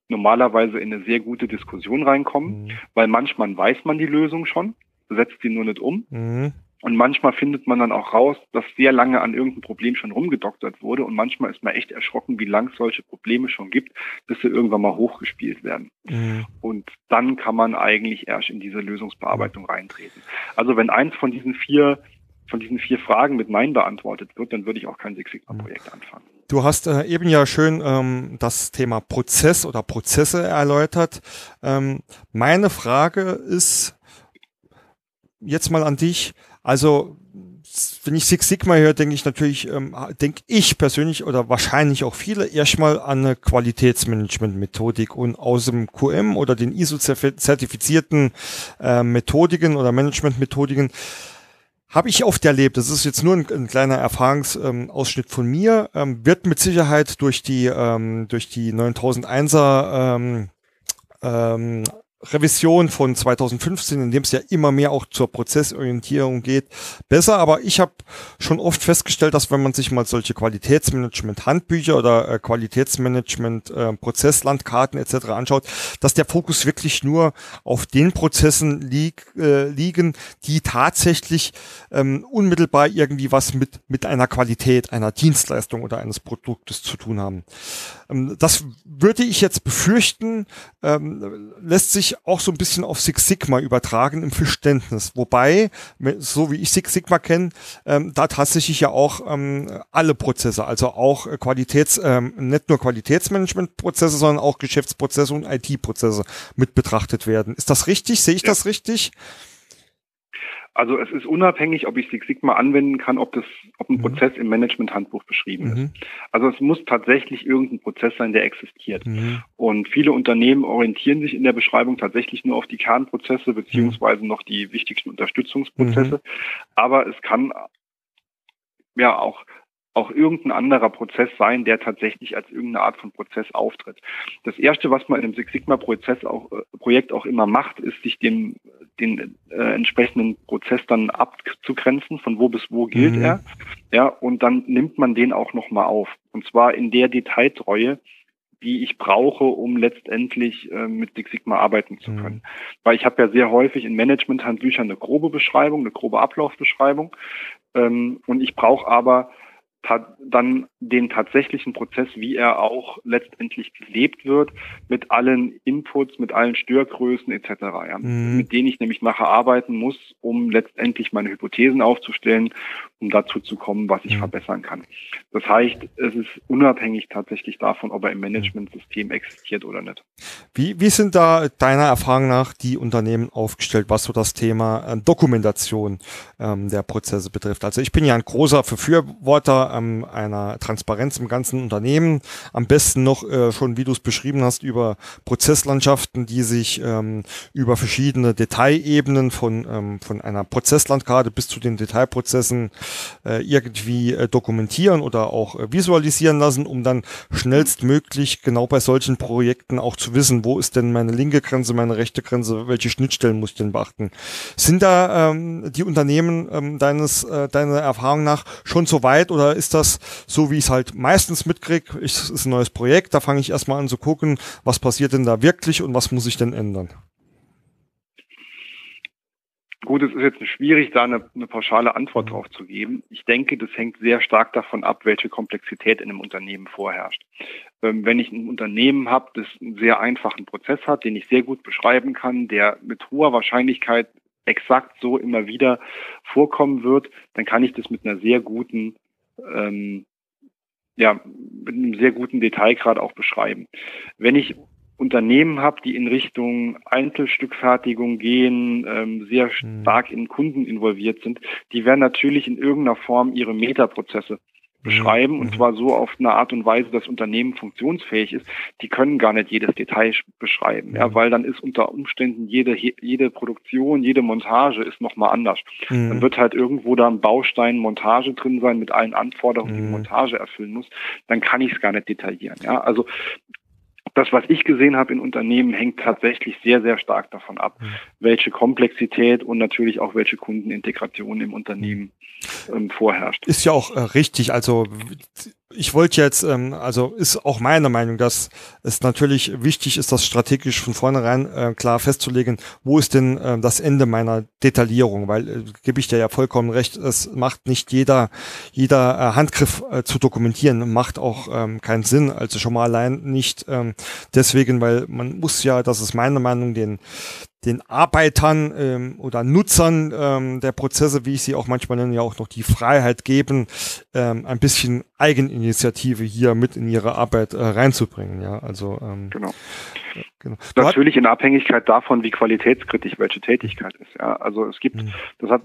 normalerweise in eine sehr gute Diskussion reinkommen, mhm. weil manchmal weiß man die Lösung schon, setzt sie nur nicht um. Mhm. Und manchmal findet man dann auch raus, dass sehr lange an irgendeinem Problem schon rumgedoktert wurde. Und manchmal ist man echt erschrocken, wie lang es solche Probleme schon gibt, bis sie irgendwann mal hochgespielt werden. Mhm. Und dann kann man eigentlich erst in diese Lösungsbearbeitung reintreten. Also wenn eins von diesen vier von diesen vier Fragen mit Nein beantwortet wird, dann würde ich auch kein Six Sigma Projekt anfangen. Du hast äh, eben ja schön ähm, das Thema Prozess oder Prozesse erläutert. Ähm, meine Frage ist jetzt mal an dich. Also wenn ich Six Sigma höre, denke ich natürlich, ähm, denke ich persönlich oder wahrscheinlich auch viele erstmal an eine Qualitätsmanagement-Methodik und aus dem QM oder den ISO-zertifizierten äh, Methodiken oder Management-Methodiken habe ich oft erlebt, das ist jetzt nur ein, ein kleiner Erfahrungsausschnitt ähm, von mir, ähm, wird mit Sicherheit durch die, ähm, durch die 9001er ähm, ähm, Revision von 2015, in dem es ja immer mehr auch zur Prozessorientierung geht, besser. Aber ich habe schon oft festgestellt, dass wenn man sich mal solche Qualitätsmanagement-Handbücher oder äh, Qualitätsmanagement-Prozesslandkarten äh, etc. anschaut, dass der Fokus wirklich nur auf den Prozessen lieg, äh, liegen, die tatsächlich ähm, unmittelbar irgendwie was mit, mit einer Qualität, einer Dienstleistung oder eines Produktes zu tun haben. Ähm, das würde ich jetzt befürchten, ähm, lässt sich auch so ein bisschen auf Six Sigma übertragen im Verständnis. Wobei, so wie ich Six Sigma kenne, ähm, da tatsächlich ja auch alle Prozesse, also auch Qualitäts, ähm, nicht nur Qualitätsmanagementprozesse, sondern auch Geschäftsprozesse und IT-Prozesse mit betrachtet werden. Ist das richtig? Sehe ich ja. das richtig? Also es ist unabhängig, ob ich Six Sigma anwenden kann, ob das, ob ein mhm. Prozess im Management-Handbuch beschrieben mhm. ist. Also es muss tatsächlich irgendein Prozess sein, der existiert. Mhm. Und viele Unternehmen orientieren sich in der Beschreibung tatsächlich nur auf die Kernprozesse beziehungsweise noch die wichtigsten Unterstützungsprozesse. Mhm. Aber es kann ja auch auch irgendein anderer Prozess sein, der tatsächlich als irgendeine Art von Prozess auftritt. Das erste, was man in einem Six Sigma Prozess auch, äh, Projekt auch immer macht, ist sich dem, den äh, entsprechenden Prozess dann abzugrenzen, von wo bis wo gilt mhm. er. Ja, und dann nimmt man den auch nochmal auf. Und zwar in der Detailtreue, die ich brauche, um letztendlich äh, mit Six Sigma arbeiten zu können. Mhm. Weil ich habe ja sehr häufig in Management-Handbüchern eine grobe Beschreibung, eine grobe Ablaufbeschreibung. Ähm, und ich brauche aber dann den tatsächlichen Prozess, wie er auch letztendlich gelebt wird, mit allen Inputs, mit allen Störgrößen etc., ja, mhm. mit denen ich nämlich nachher arbeiten muss, um letztendlich meine Hypothesen aufzustellen, um dazu zu kommen, was ich mhm. verbessern kann. Das heißt, es ist unabhängig tatsächlich davon, ob er im Managementsystem existiert oder nicht. Wie, wie sind da deiner Erfahrung nach die Unternehmen aufgestellt, was so das Thema äh, Dokumentation ähm, der Prozesse betrifft? Also ich bin ja ein großer Befürworter ähm, einer Transparenz im ganzen Unternehmen. Am besten noch äh, schon, wie du es beschrieben hast, über Prozesslandschaften, die sich ähm, über verschiedene Detailebenen von, ähm, von einer Prozesslandkarte bis zu den Detailprozessen äh, irgendwie äh, dokumentieren oder auch äh, visualisieren lassen, um dann schnellstmöglich genau bei solchen Projekten auch zu wissen, wo ist denn meine linke Grenze, meine rechte Grenze, welche Schnittstellen muss ich denn beachten. Sind da ähm, die Unternehmen ähm, deines, äh, deiner Erfahrung nach schon so weit oder ist das so, wie ich es halt meistens mitkriege, es ist ein neues Projekt, da fange ich erstmal an zu gucken, was passiert denn da wirklich und was muss ich denn ändern? Gut, es ist jetzt schwierig, da eine, eine, pauschale Antwort mhm. drauf zu geben. Ich denke, das hängt sehr stark davon ab, welche Komplexität in einem Unternehmen vorherrscht. Ähm, wenn ich ein Unternehmen habe, das einen sehr einfachen Prozess hat, den ich sehr gut beschreiben kann, der mit hoher Wahrscheinlichkeit exakt so immer wieder vorkommen wird, dann kann ich das mit einer sehr guten ähm, ja, mit einem sehr guten Detailgrad auch beschreiben. Wenn ich Unternehmen habe, die in Richtung Einzelstückfertigung gehen, ähm, sehr mhm. stark in Kunden involviert sind, die werden natürlich in irgendeiner Form ihre Metaprozesse beschreiben mhm. und zwar so auf eine Art und Weise, dass Unternehmen funktionsfähig ist. Die können gar nicht jedes Detail beschreiben, ja, mhm. weil dann ist unter Umständen jede jede Produktion, jede Montage ist noch mal anders. Mhm. Dann wird halt irgendwo da ein Baustein Montage drin sein mit allen Anforderungen, die die mhm. Montage erfüllen muss. Dann kann ich es gar nicht detaillieren. Ja, also das, was ich gesehen habe in Unternehmen, hängt tatsächlich sehr, sehr stark davon ab, welche Komplexität und natürlich auch welche Kundenintegration im Unternehmen ähm, vorherrscht. Ist ja auch äh, richtig. Also ich wollte jetzt, ähm, also ist auch meine Meinung, dass es natürlich wichtig ist, das strategisch von vornherein äh, klar festzulegen, wo ist denn äh, das Ende meiner Detaillierung, weil äh, gebe ich dir ja vollkommen recht, es macht nicht jeder, jeder äh, Handgriff äh, zu dokumentieren, macht auch ähm, keinen Sinn, also schon mal allein nicht ähm, deswegen, weil man muss ja, das ist meine Meinung, den, den Arbeitern ähm, oder Nutzern ähm, der Prozesse, wie ich sie auch manchmal nenne, ja auch noch die Freiheit geben, ähm, ein bisschen Eigeninitiative hier mit in ihre Arbeit äh, reinzubringen. Ja, also ähm, genau. genau. Natürlich in Abhängigkeit davon, wie qualitätskritisch welche Tätigkeit ist. Ja, also es gibt, mhm. das hat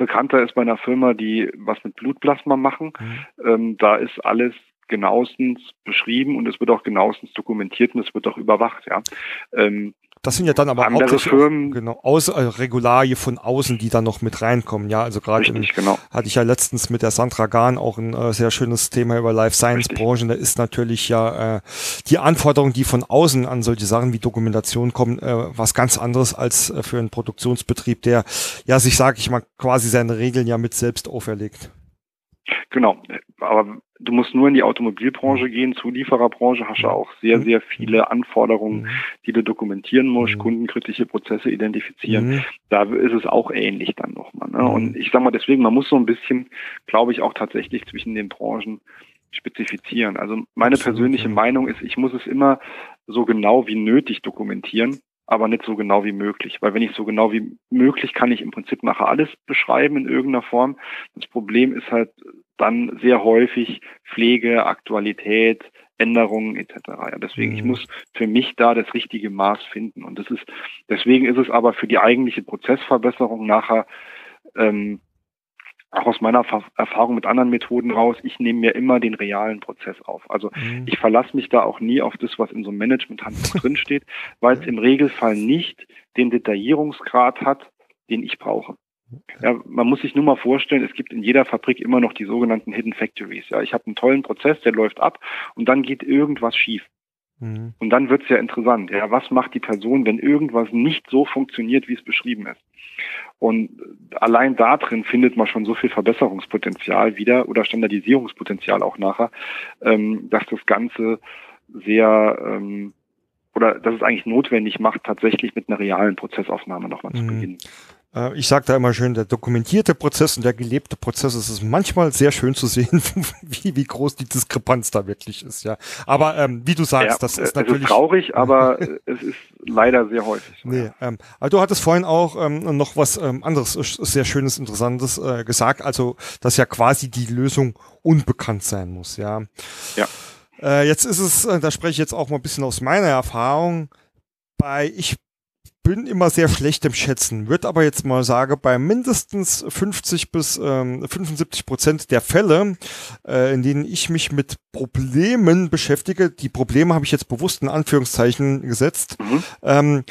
bekannter ist bei einer Firma, die was mit Blutplasma machen. Mhm. Ähm, da ist alles genauestens beschrieben und es wird auch genauestens dokumentiert und es wird auch überwacht. Ja. Ähm, das sind ja dann aber Andere auch Firmen, genau, Aus, äh, Regularien von außen, die dann noch mit reinkommen. Ja, also gerade genau. hatte ich ja letztens mit der Sandra Gahn auch ein äh, sehr schönes Thema über Life Science Branchen. Da ist natürlich ja äh, die Anforderungen, die von außen an solche Sachen wie Dokumentation kommen, äh, was ganz anderes als äh, für einen Produktionsbetrieb, der ja sich, sage ich mal, quasi seine Regeln ja mit selbst auferlegt. Genau, aber du musst nur in die Automobilbranche mhm. gehen, Zuliefererbranche hast du mhm. auch sehr, mhm. sehr viele Anforderungen, die du dokumentieren musst, kundenkritische Prozesse identifizieren. Da ist es auch ähnlich dann nochmal. Ne? Und ich sag mal deswegen, man muss so ein bisschen, glaube ich, auch tatsächlich zwischen den Branchen spezifizieren. Also meine persönliche. Meinung ist, ich muss es immer so genau wie nötig dokumentieren, aber nicht so genau wie möglich. Weil wenn ich so genau wie möglich kann ich im Prinzip nachher alles beschreiben in irgendeiner Form. Das Problem ist halt dann sehr häufig Pflege, Aktualität, Änderungen etc. Ja, deswegen, mhm. ich muss für mich da das richtige Maß finden. Und das ist, deswegen ist es aber für die eigentliche Prozessverbesserung nachher ähm, auch aus meiner Erfahrung mit anderen Methoden raus, ich nehme mir immer den realen Prozess auf. Also mhm. ich verlasse mich da auch nie auf das, was in so einem Management-Handbuch [LAUGHS] drinsteht, weil es im Regelfall nicht den Detaillierungsgrad hat, den ich brauche. Ja, man muss sich nur mal vorstellen, es gibt in jeder Fabrik immer noch die sogenannten Hidden Factories. Ja, ich habe einen tollen Prozess, der läuft ab und dann geht irgendwas schief. Mhm. Und dann wird's ja interessant. Ja, was macht die Person, wenn irgendwas nicht so funktioniert, wie es beschrieben ist? Und allein da drin findet man schon so viel Verbesserungspotenzial wieder oder Standardisierungspotenzial auch nachher, ähm, dass das Ganze sehr ähm, oder dass es eigentlich notwendig macht, tatsächlich mit einer realen Prozessaufnahme nochmal mhm. zu beginnen. Äh, ich sage da immer schön, der dokumentierte Prozess und der gelebte Prozess es ist manchmal sehr schön zu sehen, [LAUGHS] wie, wie groß die Diskrepanz da wirklich ist, ja. Aber ähm, wie du sagst, ja, das ist natürlich. Es ist traurig, [LAUGHS] aber es ist leider sehr häufig. Nee, ähm, aber du hattest vorhin auch ähm, noch was ähm, anderes, sehr Schönes, Interessantes äh, gesagt, also dass ja quasi die Lösung unbekannt sein muss, ja. Ja. Äh, jetzt ist es, äh, da spreche ich jetzt auch mal ein bisschen aus meiner Erfahrung, bei ich bin immer sehr schlecht im Schätzen, würde aber jetzt mal sagen, bei mindestens 50 bis ähm, 75 Prozent der Fälle, äh, in denen ich mich mit Problemen beschäftige, die Probleme habe ich jetzt bewusst in Anführungszeichen gesetzt, mhm. ähm,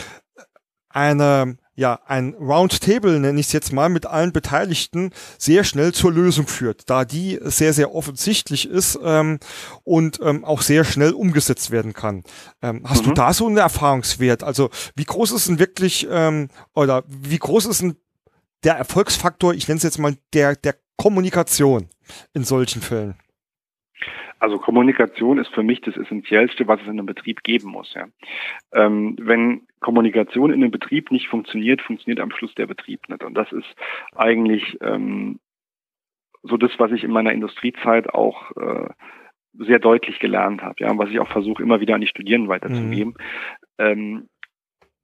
eine ja, ein Roundtable, nenne ich es jetzt mal, mit allen Beteiligten sehr schnell zur Lösung führt, da die sehr, sehr offensichtlich ist ähm, und ähm, auch sehr schnell umgesetzt werden kann. Ähm, hast mhm. du da so einen Erfahrungswert? Also wie groß ist denn wirklich, ähm, oder wie groß ist denn der Erfolgsfaktor, ich nenne es jetzt mal, der, der Kommunikation in solchen Fällen? Also Kommunikation ist für mich das Essentiellste, was es in einem Betrieb geben muss. Ja. Ähm, wenn Kommunikation in einem Betrieb nicht funktioniert, funktioniert am Schluss der Betrieb nicht. Und das ist eigentlich ähm, so das, was ich in meiner Industriezeit auch äh, sehr deutlich gelernt habe, ja, und was ich auch versuche, immer wieder an die Studierenden weiterzugeben. Mhm. Ähm,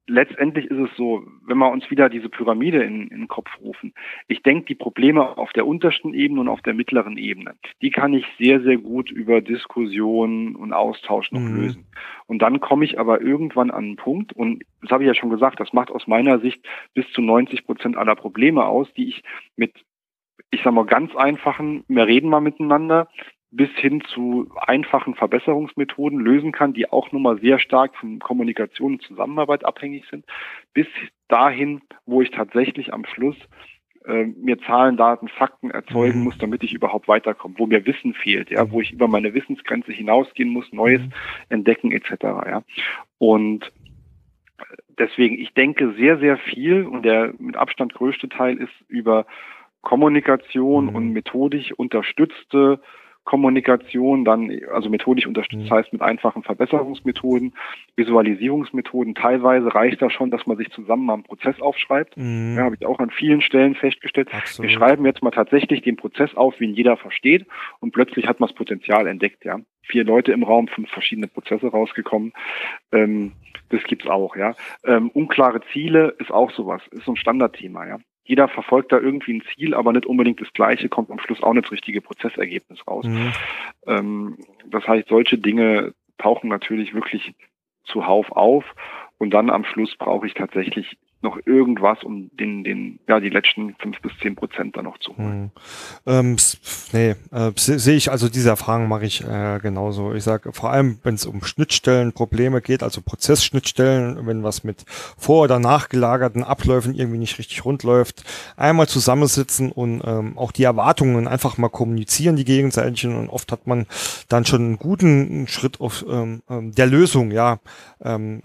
letztendlich ist es so, wenn wir uns wieder diese Pyramide in, in den Kopf rufen, ich denke, die Probleme auf der untersten Ebene und auf der mittleren Ebene, die kann ich sehr, sehr gut über Diskussion und Austausch noch mhm. lösen. Und dann komme ich aber irgendwann an einen Punkt, und das habe ich ja schon gesagt, das macht aus meiner Sicht bis zu 90 Prozent aller Probleme aus, die ich mit ich sag mal, ganz einfachen, wir reden mal miteinander, bis hin zu einfachen Verbesserungsmethoden lösen kann, die auch nochmal sehr stark von Kommunikation und Zusammenarbeit abhängig sind, bis dahin, wo ich tatsächlich am Schluss äh, mir Zahlen, Daten, Fakten erzeugen mhm. muss, damit ich überhaupt weiterkomme, wo mir Wissen fehlt, ja, wo ich über meine Wissensgrenze hinausgehen muss, Neues mhm. entdecken etc. Ja. Und deswegen, ich denke sehr, sehr viel und der mit Abstand größte Teil ist über Kommunikation mhm. und methodisch unterstützte Kommunikation, dann also methodisch unterstützt mhm. heißt mit einfachen Verbesserungsmethoden, Visualisierungsmethoden. Teilweise reicht das schon, dass man sich zusammen mal einen Prozess aufschreibt. Mhm. Ja, habe ich auch an vielen Stellen festgestellt. Absolut. Wir schreiben jetzt mal tatsächlich den Prozess auf, wie ihn jeder versteht und plötzlich hat man das Potenzial entdeckt. Ja, vier Leute im Raum, fünf verschiedene Prozesse rausgekommen. Ähm, das gibt's auch. Ja, ähm, unklare Ziele ist auch sowas, ist so ein Standardthema. Ja, jeder verfolgt da irgendwie ein Ziel, aber nicht unbedingt das Gleiche, kommt am Schluss auch nicht das richtige Prozessergebnis raus. Mhm. Ähm, das heißt, solche Dinge tauchen natürlich wirklich zuhauf auf und dann am Schluss brauche ich tatsächlich noch irgendwas, um den, den, ja, die letzten fünf bis zehn Prozent dann noch zu holen. Hm. Ähm, nee, äh, sehe ich, also diese Erfahrung mache ich äh, genauso. Ich sage, vor allem, wenn es um Schnittstellenprobleme geht, also Prozessschnittstellen, wenn was mit vor- oder nachgelagerten Abläufen irgendwie nicht richtig rund läuft, einmal zusammensitzen und ähm, auch die Erwartungen einfach mal kommunizieren, die gegenseitigen und oft hat man dann schon einen guten Schritt auf ähm, ähm der Lösung, ja, ähm,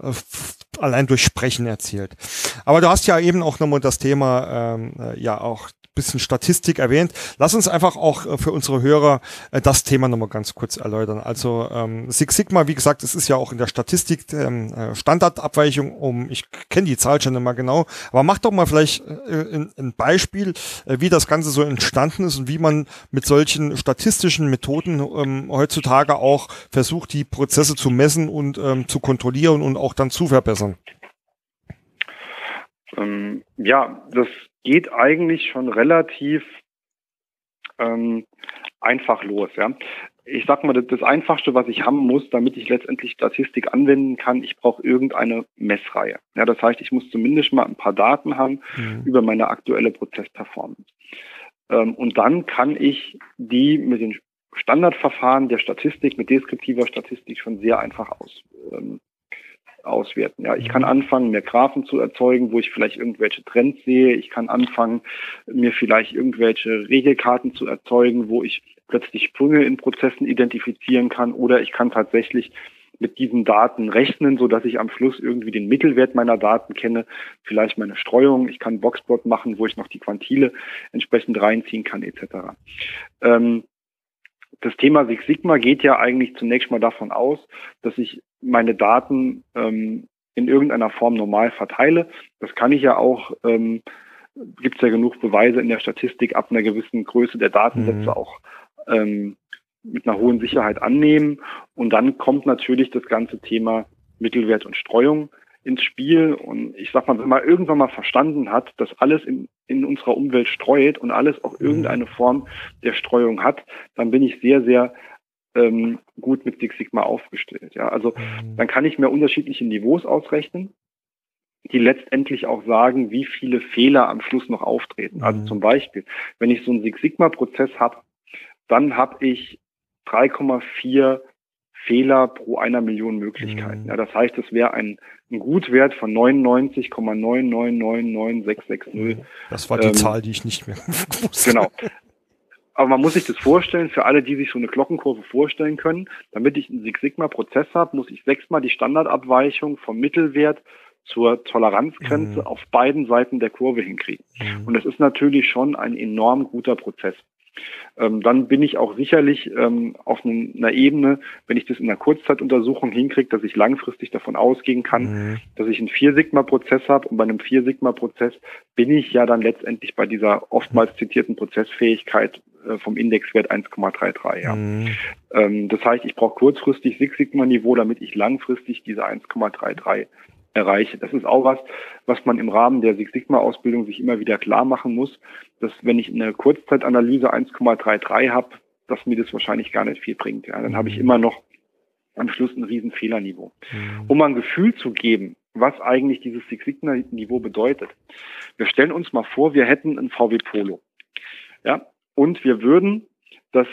allein durch Sprechen erzielt. Du hast ja eben auch nochmal das Thema, ähm, äh, ja auch bisschen Statistik erwähnt. Lass uns einfach auch äh, für unsere Hörer äh, das Thema nochmal ganz kurz erläutern. Also ähm, Six Sigma, wie gesagt, es ist ja auch in der Statistik ähm, äh, Standardabweichung um, ich kenne die Zahl schon immer genau, aber mach doch mal vielleicht äh, ein, ein Beispiel, äh, wie das Ganze so entstanden ist und wie man mit solchen statistischen Methoden ähm, heutzutage auch versucht, die Prozesse zu messen und ähm, zu kontrollieren und auch dann zu verbessern. Ähm, ja, das geht eigentlich schon relativ ähm, einfach los. Ja. Ich sag mal, das, das Einfachste, was ich haben muss, damit ich letztendlich Statistik anwenden kann, ich brauche irgendeine Messreihe. Ja, das heißt, ich muss zumindest mal ein paar Daten haben mhm. über meine aktuelle Prozessperformance. Ähm, und dann kann ich die mit den Standardverfahren der Statistik, mit deskriptiver Statistik schon sehr einfach aus, ähm, auswerten. Ja, ich kann mhm. anfangen, mir Graphen zu erzeugen, wo ich vielleicht irgendwelche Trends sehe. Ich kann anfangen, mir vielleicht irgendwelche Regelkarten zu erzeugen, wo ich plötzlich Sprünge in Prozessen identifizieren kann. Oder ich kann tatsächlich mit diesen Daten rechnen, so dass ich am Schluss irgendwie den Mittelwert meiner Daten kenne, vielleicht meine Streuung. Ich kann Boxplot machen, wo ich noch die Quantile entsprechend reinziehen kann, etc. Ähm, das Thema Six Sigma geht ja eigentlich zunächst mal davon aus, dass ich meine Daten ähm, in irgendeiner Form normal verteile. Das kann ich ja auch, ähm, gibt es ja genug Beweise in der Statistik ab einer gewissen Größe der Datensätze mhm. auch ähm, mit einer hohen Sicherheit annehmen. Und dann kommt natürlich das ganze Thema Mittelwert und Streuung ins Spiel. Und ich sag mal, wenn man irgendwann mal verstanden hat, dass alles in, in unserer Umwelt streut und alles auch mhm. irgendeine Form der Streuung hat, dann bin ich sehr, sehr ähm, gut mit Six Sigma aufgestellt. Ja, also mhm. dann kann ich mir unterschiedliche Niveaus ausrechnen, die letztendlich auch sagen, wie viele Fehler am Schluss noch auftreten. Also mhm. zum Beispiel, wenn ich so einen Six Sigma Prozess habe, dann habe ich 3,4 Fehler pro einer Million Möglichkeiten. Mhm. Ja, das heißt, es wäre ein, ein Gutwert von 99,9999660. Mhm. Das war die ähm, Zahl, die ich nicht mehr [LAUGHS] wusste. Genau. Aber man muss sich das vorstellen, für alle, die sich so eine Glockenkurve vorstellen können, damit ich einen Six Sigma Prozess habe, muss ich sechsmal die Standardabweichung vom Mittelwert zur Toleranzgrenze mhm. auf beiden Seiten der Kurve hinkriegen. Mhm. Und das ist natürlich schon ein enorm guter Prozess ähm, dann bin ich auch sicherlich ähm, auf einer Ebene, wenn ich das in einer Kurzzeituntersuchung hinkriege, dass ich langfristig davon ausgehen kann, mhm. dass ich einen Vier-Sigma-Prozess habe und bei einem Vier-Sigma-Prozess bin ich ja dann letztendlich bei dieser oftmals zitierten Prozessfähigkeit äh, vom Indexwert 1,33. Ja. Mhm. Ähm, das heißt, ich brauche kurzfristig Six-Sigma-Niveau, damit ich langfristig diese 1,33 erreiche. Das ist auch was, was man im Rahmen der Six Sigma Ausbildung sich immer wieder klar machen muss, dass wenn ich eine Kurzzeitanalyse 1,33 habe, dass mir das wahrscheinlich gar nicht viel bringt. Ja, dann habe ich mhm. immer noch am Schluss ein riesen Fehlerniveau. Mhm. Um ein Gefühl zu geben, was eigentlich dieses Six Sigma Niveau bedeutet. Wir stellen uns mal vor, wir hätten ein VW Polo. Ja, und wir würden das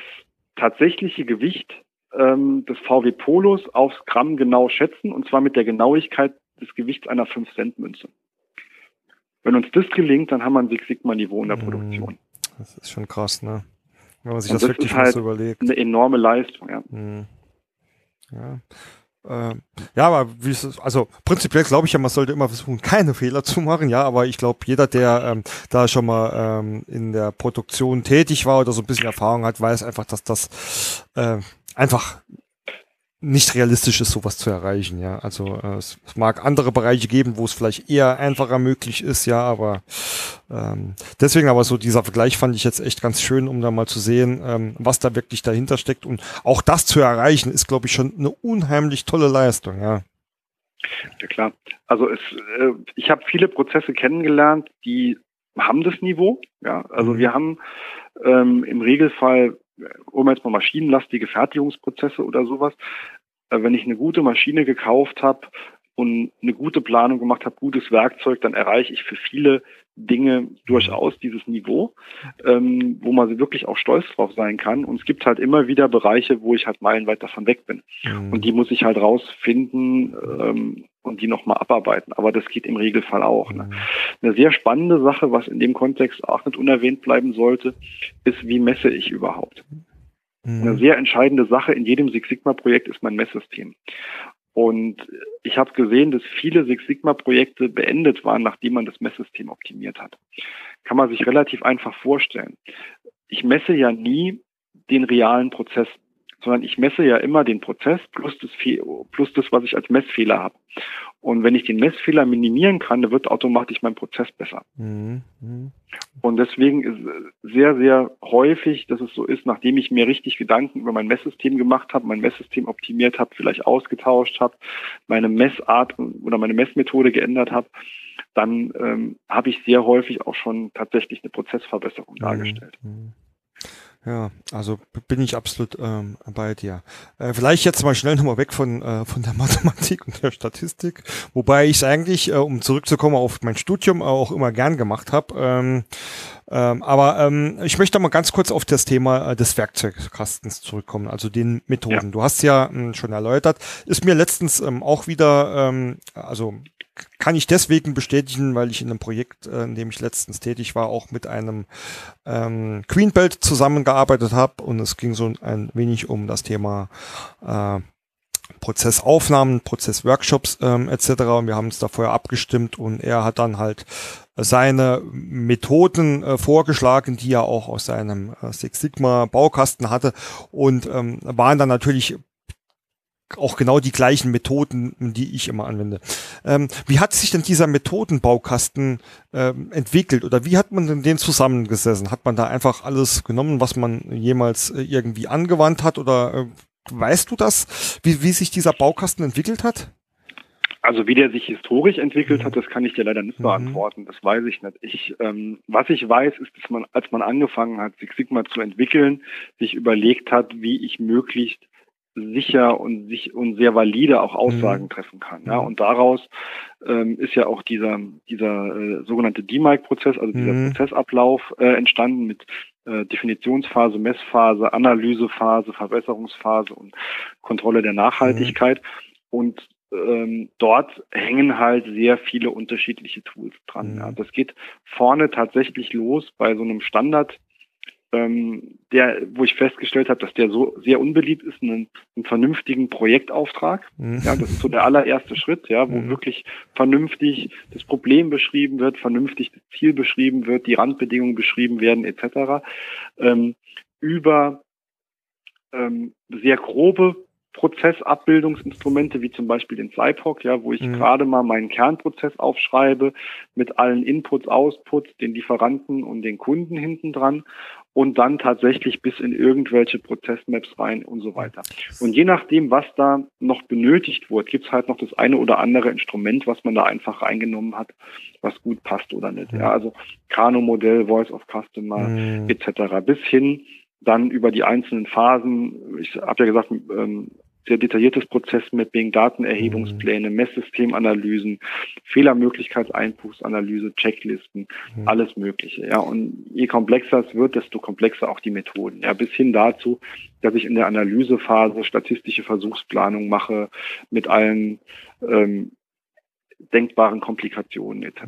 tatsächliche Gewicht ähm, des VW Polos aufs Gramm genau schätzen, und zwar mit der Genauigkeit des Gewichts einer 5-Cent-Münze. Wenn uns das gelingt, dann haben wir ein Six Sigma-Niveau in der mhm. Produktion. Das ist schon krass, ne? Wenn man sich das, das, wirklich mal halt so überlegt. Eine enorme Leistung, ja. Mhm. Ja. Ähm, ja, aber wie es, also prinzipiell glaube ich ja, man sollte immer versuchen, [LAUGHS] keine Fehler zu machen, ja, aber ich glaube, jeder, der ähm, da schon mal ähm, in der Produktion tätig war oder so ein bisschen Erfahrung hat, weiß einfach, dass das äh, einfach nicht realistisch ist, sowas zu erreichen, ja. Also äh, es, mag andere Bereiche geben, wo es vielleicht eher einfacher möglich ist, ja, aber ähm, deswegen aber so dieser Vergleich fand ich jetzt echt ganz schön, um da mal zu sehen, ähm, was da wirklich dahinter steckt. Und auch das zu erreichen, ist, glaube ich, schon eine unheimlich tolle Leistung, ja. Ja klar. Also es, äh, ich habe viele Prozesse kennengelernt, die haben das Niveau. Ja, also mhm. wir haben ähm, im Regelfall um jetzt mal maschinenlastige Fertigungsprozesse oder sowas, äh, wenn ich eine gute Maschine gekauft habe und eine gute Planung gemacht habe, gutes Werkzeug, dann erreiche ich für viele Dinge durchaus dieses Niveau, ähm, wo man wirklich auch stolz drauf sein kann. Und es gibt halt immer wieder Bereiche, wo ich halt meilenweit davon weg bin. Mhm. Und die muss ich halt rausfinden ähm, und die nochmal abarbeiten. Aber das geht im Regelfall auch. Ne? Mhm. Eine sehr spannende Sache, was in dem Kontext auch nicht unerwähnt bleiben sollte, ist, wie messe ich überhaupt? Mhm. Eine sehr entscheidende Sache in jedem Six Sigma Projekt ist mein Messsystem. Und ich habe gesehen, dass viele Six Sigma Projekte beendet waren, nachdem man das Messsystem optimiert hat. kann man sich relativ einfach vorstellen. Ich messe ja nie den realen Prozess, sondern ich messe ja immer den Prozess plus das, plus das was ich als Messfehler habe. Und wenn ich den Messfehler minimieren kann, dann wird automatisch mein Prozess besser. Mhm. Und deswegen ist sehr, sehr häufig, dass es so ist, nachdem ich mir richtig Gedanken über mein Messsystem gemacht habe, mein Messsystem optimiert habe, vielleicht ausgetauscht habe, meine Messart oder meine Messmethode geändert habe, dann ähm, habe ich sehr häufig auch schon tatsächlich eine Prozessverbesserung mhm. dargestellt. Mhm. Ja, also bin ich absolut ähm, bei dir. Äh, vielleicht jetzt mal schnell nochmal weg von, äh, von der [LAUGHS] Mathematik und der Statistik, wobei ich es eigentlich, äh, um zurückzukommen auf mein Studium, auch immer gern gemacht habe. Ähm, ähm, aber ähm, ich möchte mal ganz kurz auf das Thema äh, des Werkzeugkastens zurückkommen, also den Methoden. Ja. Du hast ja ähm, schon erläutert, ist mir letztens ähm, auch wieder, ähm, also kann ich deswegen bestätigen, weil ich in einem Projekt, äh, in dem ich letztens tätig war, auch mit einem ähm, Queenbelt zusammengearbeitet habe und es ging so ein wenig um das Thema äh, Prozessaufnahmen, Prozessworkshops ähm, etc. Und wir haben uns da vorher abgestimmt. Und er hat dann halt seine Methoden äh, vorgeschlagen, die er auch aus seinem äh, Six Sigma Baukasten hatte. Und ähm, waren dann natürlich auch genau die gleichen Methoden, die ich immer anwende. Ähm, wie hat sich denn dieser Methodenbaukasten ähm, entwickelt oder wie hat man denn den zusammengesessen? Hat man da einfach alles genommen, was man jemals äh, irgendwie angewandt hat oder äh, weißt du das, wie, wie sich dieser Baukasten entwickelt hat? Also wie der sich historisch entwickelt hat, das kann ich dir leider nicht mhm. beantworten. Das weiß ich nicht. Ich, ähm, was ich weiß, ist, dass man, als man angefangen hat, Six Sigma zu entwickeln, sich überlegt hat, wie ich möglichst sicher und sich und sehr valide auch Aussagen mhm. treffen kann. Ja, und daraus ähm, ist ja auch dieser dieser äh, sogenannte DMIC-Prozess, also dieser mhm. Prozessablauf äh, entstanden mit äh, Definitionsphase, Messphase, Analysephase, Verbesserungsphase und Kontrolle der Nachhaltigkeit. Mhm. Und ähm, dort hängen halt sehr viele unterschiedliche Tools dran. Ja. Mhm. Das geht vorne tatsächlich los bei so einem Standard ähm, der, wo ich festgestellt habe, dass der so sehr unbeliebt ist, einen, einen vernünftigen Projektauftrag. Mhm. Ja, das ist so der allererste Schritt, ja, wo mhm. wirklich vernünftig das Problem beschrieben wird, vernünftig das Ziel beschrieben wird, die Randbedingungen beschrieben werden, etc. Ähm, über ähm, sehr grobe Prozessabbildungsinstrumente wie zum Beispiel den SciPoc, ja, wo ich mhm. gerade mal meinen Kernprozess aufschreibe mit allen Inputs, Outputs, den Lieferanten und den Kunden hinten dran und dann tatsächlich bis in irgendwelche Prozessmaps rein und so weiter. Und je nachdem, was da noch benötigt wird, gibt's halt noch das eine oder andere Instrument, was man da einfach reingenommen hat, was gut passt oder nicht. Ja, also Kano-Modell, Voice of Customer mhm. etc. bis hin dann über die einzelnen Phasen. Ich habe ja gesagt, ähm, sehr detailliertes Prozessmapping, Datenerhebungspläne, mhm. Messsystemanalysen, Fehlermöglichkeitseinbuchsanalyse, Checklisten, mhm. alles Mögliche. Ja, und je komplexer es wird, desto komplexer auch die Methoden. Ja, bis hin dazu, dass ich in der Analysephase statistische Versuchsplanung mache mit allen ähm, denkbaren Komplikationen etc.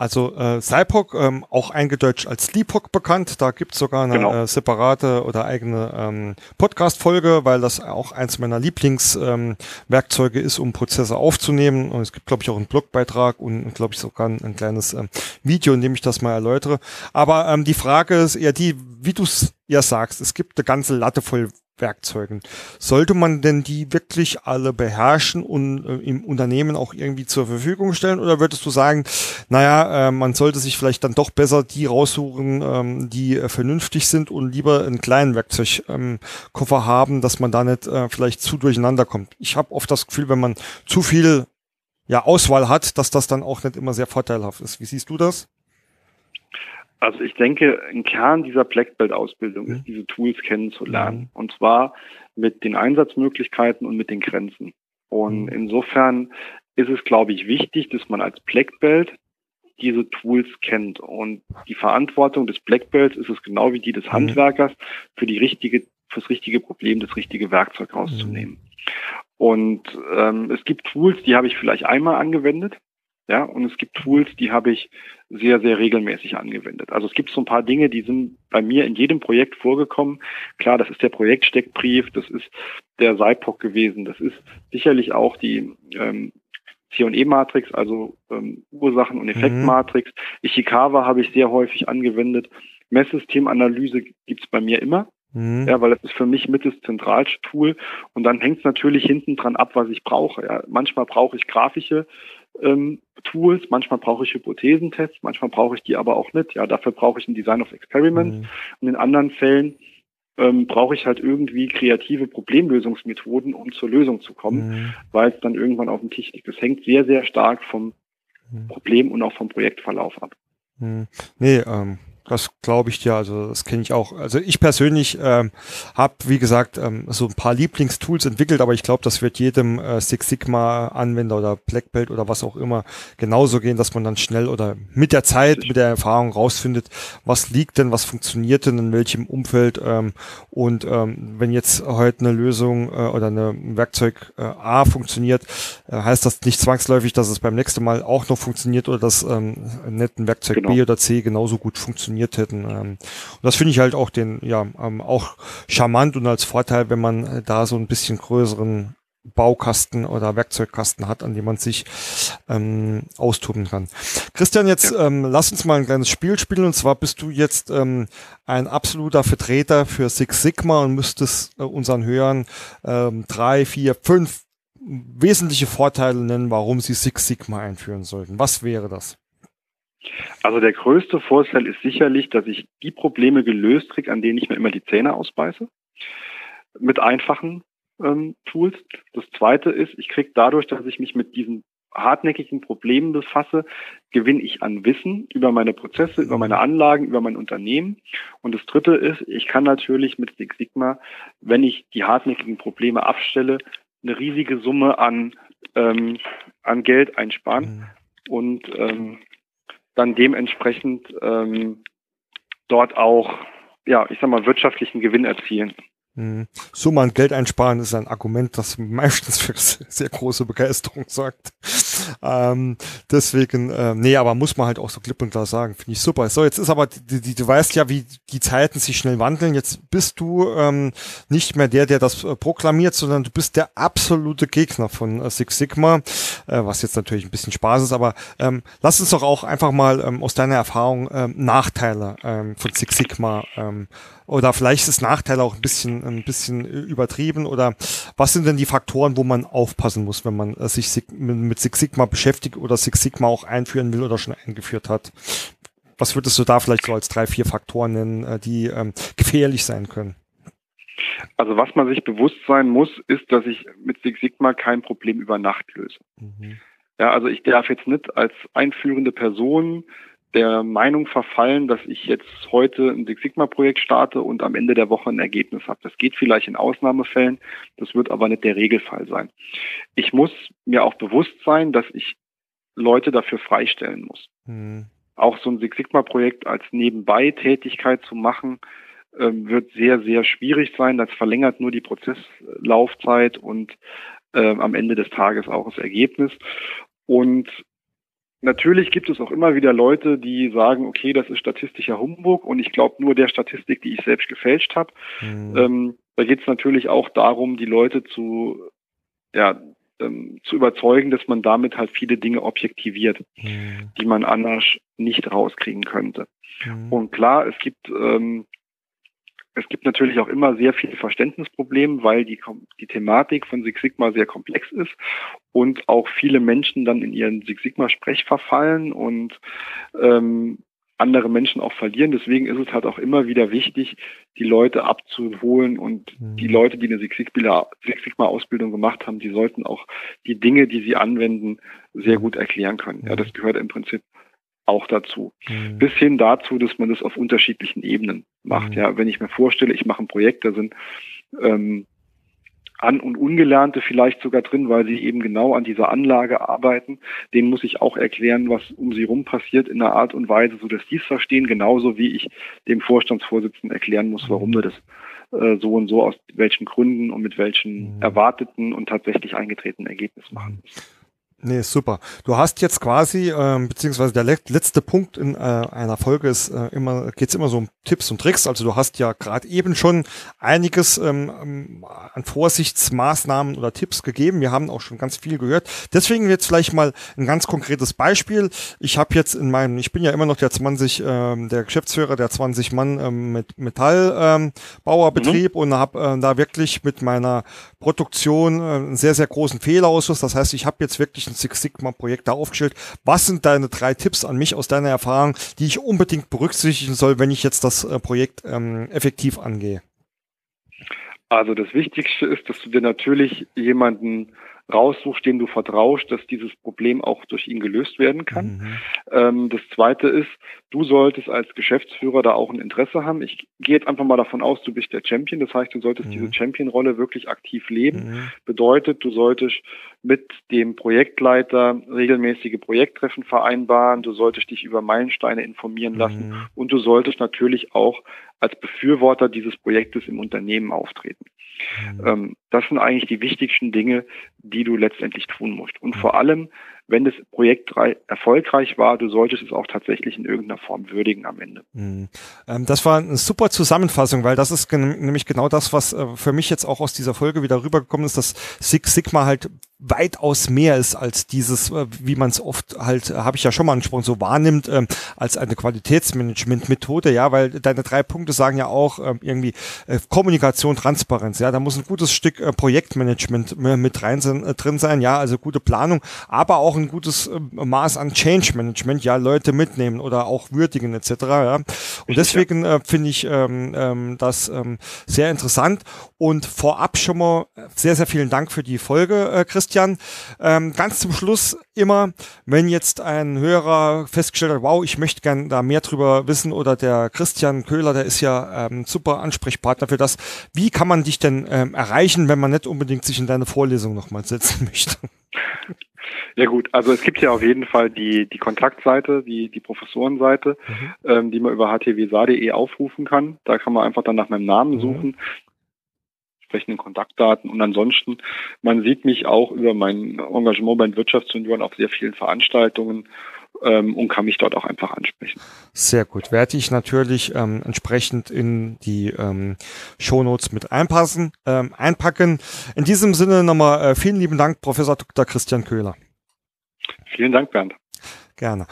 Also äh, Cypok, ähm, auch eingedeutscht als Sleepok bekannt, da gibt's sogar eine genau. äh, separate oder eigene ähm, Podcast-Folge, weil das auch eins meiner Lieblingswerkzeuge ähm, ist, um Prozesse aufzunehmen. Und es gibt, glaube ich, auch einen Blogbeitrag und, glaube ich, sogar ein, ein kleines ähm, Video, in dem ich das mal erläutere. Aber ähm, die Frage ist eher die, wie du es ja sagst, es gibt eine ganze Latte voll Werkzeugen. Sollte man denn die wirklich alle beherrschen und äh, im Unternehmen auch irgendwie zur Verfügung stellen? Oder würdest du sagen, naja, äh, man sollte sich vielleicht dann doch besser die raussuchen, ähm, die äh, vernünftig sind und lieber einen kleinen Werkzeugkoffer ähm, haben, dass man da nicht äh, vielleicht zu durcheinander kommt? Ich habe oft das Gefühl, wenn man zu viel ja, Auswahl hat, dass das dann auch nicht immer sehr vorteilhaft ist. Wie siehst du das? Also ich denke, ein Kern dieser Black Belt Ausbildung mhm. ist, diese Tools kennenzulernen. Mhm. Und zwar mit den Einsatzmöglichkeiten und mit den Grenzen. Und mhm. insofern ist es, glaube ich, wichtig, dass man als Black Belt diese Tools kennt. Und die Verantwortung des Black Belts ist es genau wie die des mhm. Handwerkers, für die richtige, fürs richtige Problem das richtige Werkzeug rauszunehmen. Mhm. Und ähm, es gibt Tools, die habe ich vielleicht einmal angewendet ja, und es gibt Tools, die habe ich sehr, sehr regelmäßig angewendet. Also es gibt so ein paar Dinge, die sind bei mir in jedem Projekt vorgekommen. Klar, das ist der Projektsteckbrief, das ist der SIPOC gewesen, das ist sicherlich auch die ähm, C&E-Matrix, also ähm, Ursachen- und Effektmatrix. Mhm. Ishikawa habe ich sehr häufig angewendet. Messsystemanalyse gibt's bei mir immer. Mhm. Ja, weil das ist für mich mit das zentralste Tool. Und dann hängt es natürlich hinten dran ab, was ich brauche. Ja. Manchmal brauche ich grafische ähm, Tools, manchmal brauche ich Hypothesentests, manchmal brauche ich die aber auch nicht. Ja, dafür brauche ich ein Design of Experiments. Mhm. Und in anderen Fällen ähm, brauche ich halt irgendwie kreative Problemlösungsmethoden, um zur Lösung zu kommen, mhm. weil es dann irgendwann auf dem Tisch liegt. Das hängt sehr, sehr stark vom mhm. Problem und auch vom Projektverlauf ab. Mhm. Nee, ähm, das glaube ich dir, also das kenne ich auch. Also ich persönlich ähm, habe, wie gesagt, ähm, so ein paar Lieblingstools entwickelt, aber ich glaube, das wird jedem äh, Six Sigma Anwender oder Black Belt oder was auch immer genauso gehen, dass man dann schnell oder mit der Zeit, mit der Erfahrung rausfindet, was liegt denn, was funktioniert denn in welchem Umfeld ähm, und ähm, wenn jetzt heute eine Lösung äh, oder ein Werkzeug äh, A funktioniert, äh, heißt das nicht zwangsläufig, dass es beim nächsten Mal auch noch funktioniert oder dass ähm, ein Werkzeug genau. B oder C genauso gut funktioniert funktioniert hätten. Ähm, und das finde ich halt auch den, ja, ähm, auch charmant und als Vorteil, wenn man äh, da so ein bisschen größeren Baukasten oder Werkzeugkasten hat, an dem man sich ähm, austoben kann. Christian, jetzt ja. ähm, lass uns mal ein kleines Spiel spielen. Und zwar bist du jetzt ähm, ein absoluter Vertreter für Six Sigma und müsstest äh, unseren Hörern ähm, drei, vier, fünf wesentliche Vorteile nennen, warum sie Six Sigma einführen sollten. Was wäre das? Also der größte Vorteil ist sicherlich, dass ich die Probleme gelöst kriege, an denen ich mir immer die Zähne ausbeiße. Mit einfachen ähm, Tools. Das zweite ist, ich kriege dadurch, dass ich mich mit diesen hartnäckigen Problemen befasse, gewinne ich an Wissen über meine Prozesse, über meine Anlagen, über mein Unternehmen. Und das dritte ist, ich kann natürlich mit Six Sigma, wenn ich die hartnäckigen Probleme abstelle, eine riesige Summe an, ähm, an Geld einsparen. Mhm. Und ähm, dann dementsprechend ähm, dort auch, ja, ich sag mal, wirtschaftlichen Gewinn erzielen. Mhm. Summe an Geld einsparen ist ein Argument, das meistens für [LAUGHS] sehr große Begeisterung sorgt. Ähm, deswegen, äh, nee, aber muss man halt auch so klipp und klar sagen, finde ich super. So, jetzt ist aber, die, die, du weißt ja, wie die Zeiten sich schnell wandeln. Jetzt bist du ähm, nicht mehr der, der das äh, proklamiert, sondern du bist der absolute Gegner von äh, Six Sigma, äh, was jetzt natürlich ein bisschen Spaß ist, aber ähm, lass uns doch auch einfach mal ähm, aus deiner Erfahrung ähm, Nachteile ähm, von Six Sigma ähm, oder vielleicht ist Nachteil auch ein bisschen, ein bisschen übertrieben oder was sind denn die Faktoren, wo man aufpassen muss, wenn man äh, sich mit Six Sigma beschäftigt oder Six Sigma auch einführen will oder schon eingeführt hat? Was würdest du da vielleicht so als drei, vier Faktoren nennen, äh, die ähm, gefährlich sein können? Also was man sich bewusst sein muss, ist, dass ich mit Six Sigma kein Problem über Nacht löse. Mhm. Ja, also ich darf jetzt nicht als einführende Person der Meinung verfallen, dass ich jetzt heute ein Six Sigma Projekt starte und am Ende der Woche ein Ergebnis habe. Das geht vielleicht in Ausnahmefällen, das wird aber nicht der Regelfall sein. Ich muss mir auch bewusst sein, dass ich Leute dafür freistellen muss. Mhm. Auch so ein Six Sigma Projekt als Nebenbei-Tätigkeit zu machen, ähm, wird sehr, sehr schwierig sein. Das verlängert nur die Prozesslaufzeit und äh, am Ende des Tages auch das Ergebnis. Und Natürlich gibt es auch immer wieder Leute, die sagen, okay, das ist statistischer Humbug und ich glaube nur der Statistik, die ich selbst gefälscht habe. Mhm. Ähm, da geht es natürlich auch darum, die Leute zu, ja, ähm, zu überzeugen, dass man damit halt viele Dinge objektiviert, mhm. die man anders nicht rauskriegen könnte. Mhm. Und klar, es gibt ähm, es gibt natürlich auch immer sehr viele Verständnisprobleme, weil die, die Thematik von Six Sigma sehr komplex ist und auch viele Menschen dann in ihren Six Sigma-Sprech verfallen und ähm, andere Menschen auch verlieren. Deswegen ist es halt auch immer wieder wichtig, die Leute abzuholen und mhm. die Leute, die eine Six Sigma-Ausbildung gemacht haben, die sollten auch die Dinge, die sie anwenden, sehr gut erklären können. Ja, das gehört im Prinzip auch dazu. Mhm. Bis hin dazu, dass man das auf unterschiedlichen Ebenen macht. Mhm. Ja, wenn ich mir vorstelle, ich mache ein Projekt, da sind ähm, An- und Ungelernte vielleicht sogar drin, weil sie eben genau an dieser Anlage arbeiten. Denen muss ich auch erklären, was um sie rum passiert in einer Art und Weise, so dass die es verstehen, genauso wie ich dem Vorstandsvorsitzenden erklären muss, warum wir das äh, so und so aus welchen Gründen und mit welchen mhm. erwarteten und tatsächlich eingetretenen Ergebnissen machen müssen. Nee, super. Du hast jetzt quasi, ähm, beziehungsweise der letzte Punkt in äh, einer Folge ist äh, immer, geht's immer so um Tipps und Tricks. Also du hast ja gerade eben schon einiges ähm, ähm, an Vorsichtsmaßnahmen oder Tipps gegeben. Wir haben auch schon ganz viel gehört. Deswegen jetzt vielleicht mal ein ganz konkretes Beispiel. Ich habe jetzt in meinem, ich bin ja immer noch der 20, ähm, der Geschäftsführer der 20 Mann ähm, mit Metallbauerbetrieb ähm, mhm. und habe äh, da wirklich mit meiner Produktion äh, einen sehr, sehr großen Fehlerausschuss. Das heißt, ich habe jetzt wirklich ein Six Sigma Projekt da aufgestellt. Was sind deine drei Tipps an mich aus deiner Erfahrung, die ich unbedingt berücksichtigen soll, wenn ich jetzt das äh, Projekt ähm, effektiv angehe? Also das Wichtigste ist, dass du dir natürlich jemanden raussuchst, dem du vertraust, dass dieses Problem auch durch ihn gelöst werden kann. Mhm. Ähm, das Zweite ist, du solltest als Geschäftsführer da auch ein Interesse haben. Ich gehe jetzt einfach mal davon aus, du bist der Champion. Das heißt, du solltest mhm. diese Champion-Rolle wirklich aktiv leben. Mhm. Bedeutet, du solltest mit dem Projektleiter regelmäßige Projekttreffen vereinbaren. Du solltest dich über Meilensteine informieren lassen. Mhm. Und du solltest natürlich auch als Befürworter dieses Projektes im Unternehmen auftreten. Mhm. Ähm, das sind eigentlich die wichtigsten Dinge, die du letztendlich tun musst. Und mhm. vor allem, wenn das Projekt erfolgreich war, du solltest es auch tatsächlich in irgendeiner Form würdigen am Ende. Mhm. Ähm, das war eine super Zusammenfassung, weil das ist nämlich genau das, was äh, für mich jetzt auch aus dieser Folge wieder rübergekommen ist, dass Six Sigma halt weitaus mehr ist als dieses, äh, wie man es oft halt, äh, habe ich ja schon mal angesprochen, so wahrnimmt, ähm, als eine Qualitätsmanagement-Methode, ja, weil deine drei Punkte sagen ja auch ähm, irgendwie äh, Kommunikation, Transparenz, ja, da muss ein gutes Stück äh, Projektmanagement äh, mit rein äh, drin sein, ja, also gute Planung, aber auch ein gutes äh, Maß an Change Management, ja, Leute mitnehmen oder auch würdigen etc., ja, und deswegen äh, finde ich ähm, ähm, das ähm, sehr interessant. Und vorab schon mal sehr, sehr vielen Dank für die Folge, äh, Christian Christian. Ähm, ganz zum Schluss immer, wenn jetzt ein Hörer festgestellt hat, wow, ich möchte gern da mehr drüber wissen oder der Christian Köhler, der ist ja ähm, super Ansprechpartner für das. Wie kann man dich denn ähm, erreichen, wenn man nicht unbedingt sich in deine Vorlesung nochmal setzen möchte? Ja gut, also es gibt ja auf jeden Fall die, die Kontaktseite, die, die Professorenseite, mhm. ähm, die man über htwsa.de aufrufen kann. Da kann man einfach dann nach meinem Namen mhm. Entsprechenden Kontaktdaten. Und ansonsten, man sieht mich auch über mein Engagement bei den Wirtschaftsunion auf sehr vielen Veranstaltungen ähm, und kann mich dort auch einfach ansprechen. Sehr gut. Werde ich natürlich ähm, entsprechend in die ähm, Shownotes mit einpassen, ähm, einpacken. In diesem Sinne nochmal äh, vielen lieben Dank, Professor Dr. Christian Köhler. Vielen Dank, Bernd. Gerne.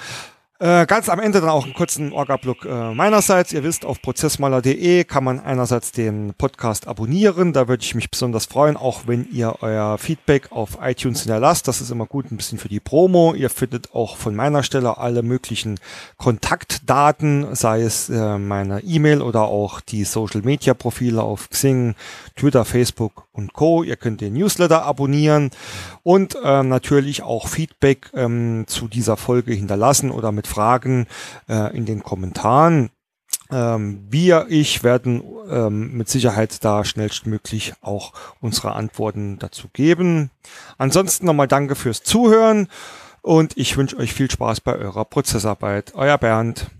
Äh, ganz am Ende dann auch einen kurzen Orga-Block äh, meinerseits. Ihr wisst, auf prozessmaler.de kann man einerseits den Podcast abonnieren. Da würde ich mich besonders freuen, auch wenn ihr euer Feedback auf iTunes hinterlasst. Das ist immer gut, ein bisschen für die Promo. Ihr findet auch von meiner Stelle alle möglichen Kontaktdaten, sei es äh, meine E-Mail oder auch die Social-Media-Profile auf Xing, Twitter, Facebook und Co. Ihr könnt den Newsletter abonnieren und äh, natürlich auch Feedback ähm, zu dieser Folge hinterlassen oder mit Fragen äh, in den Kommentaren. Ähm, wir, ich werden ähm, mit Sicherheit da schnellstmöglich auch unsere Antworten dazu geben. Ansonsten nochmal danke fürs Zuhören und ich wünsche euch viel Spaß bei eurer Prozessarbeit. Euer Bernd.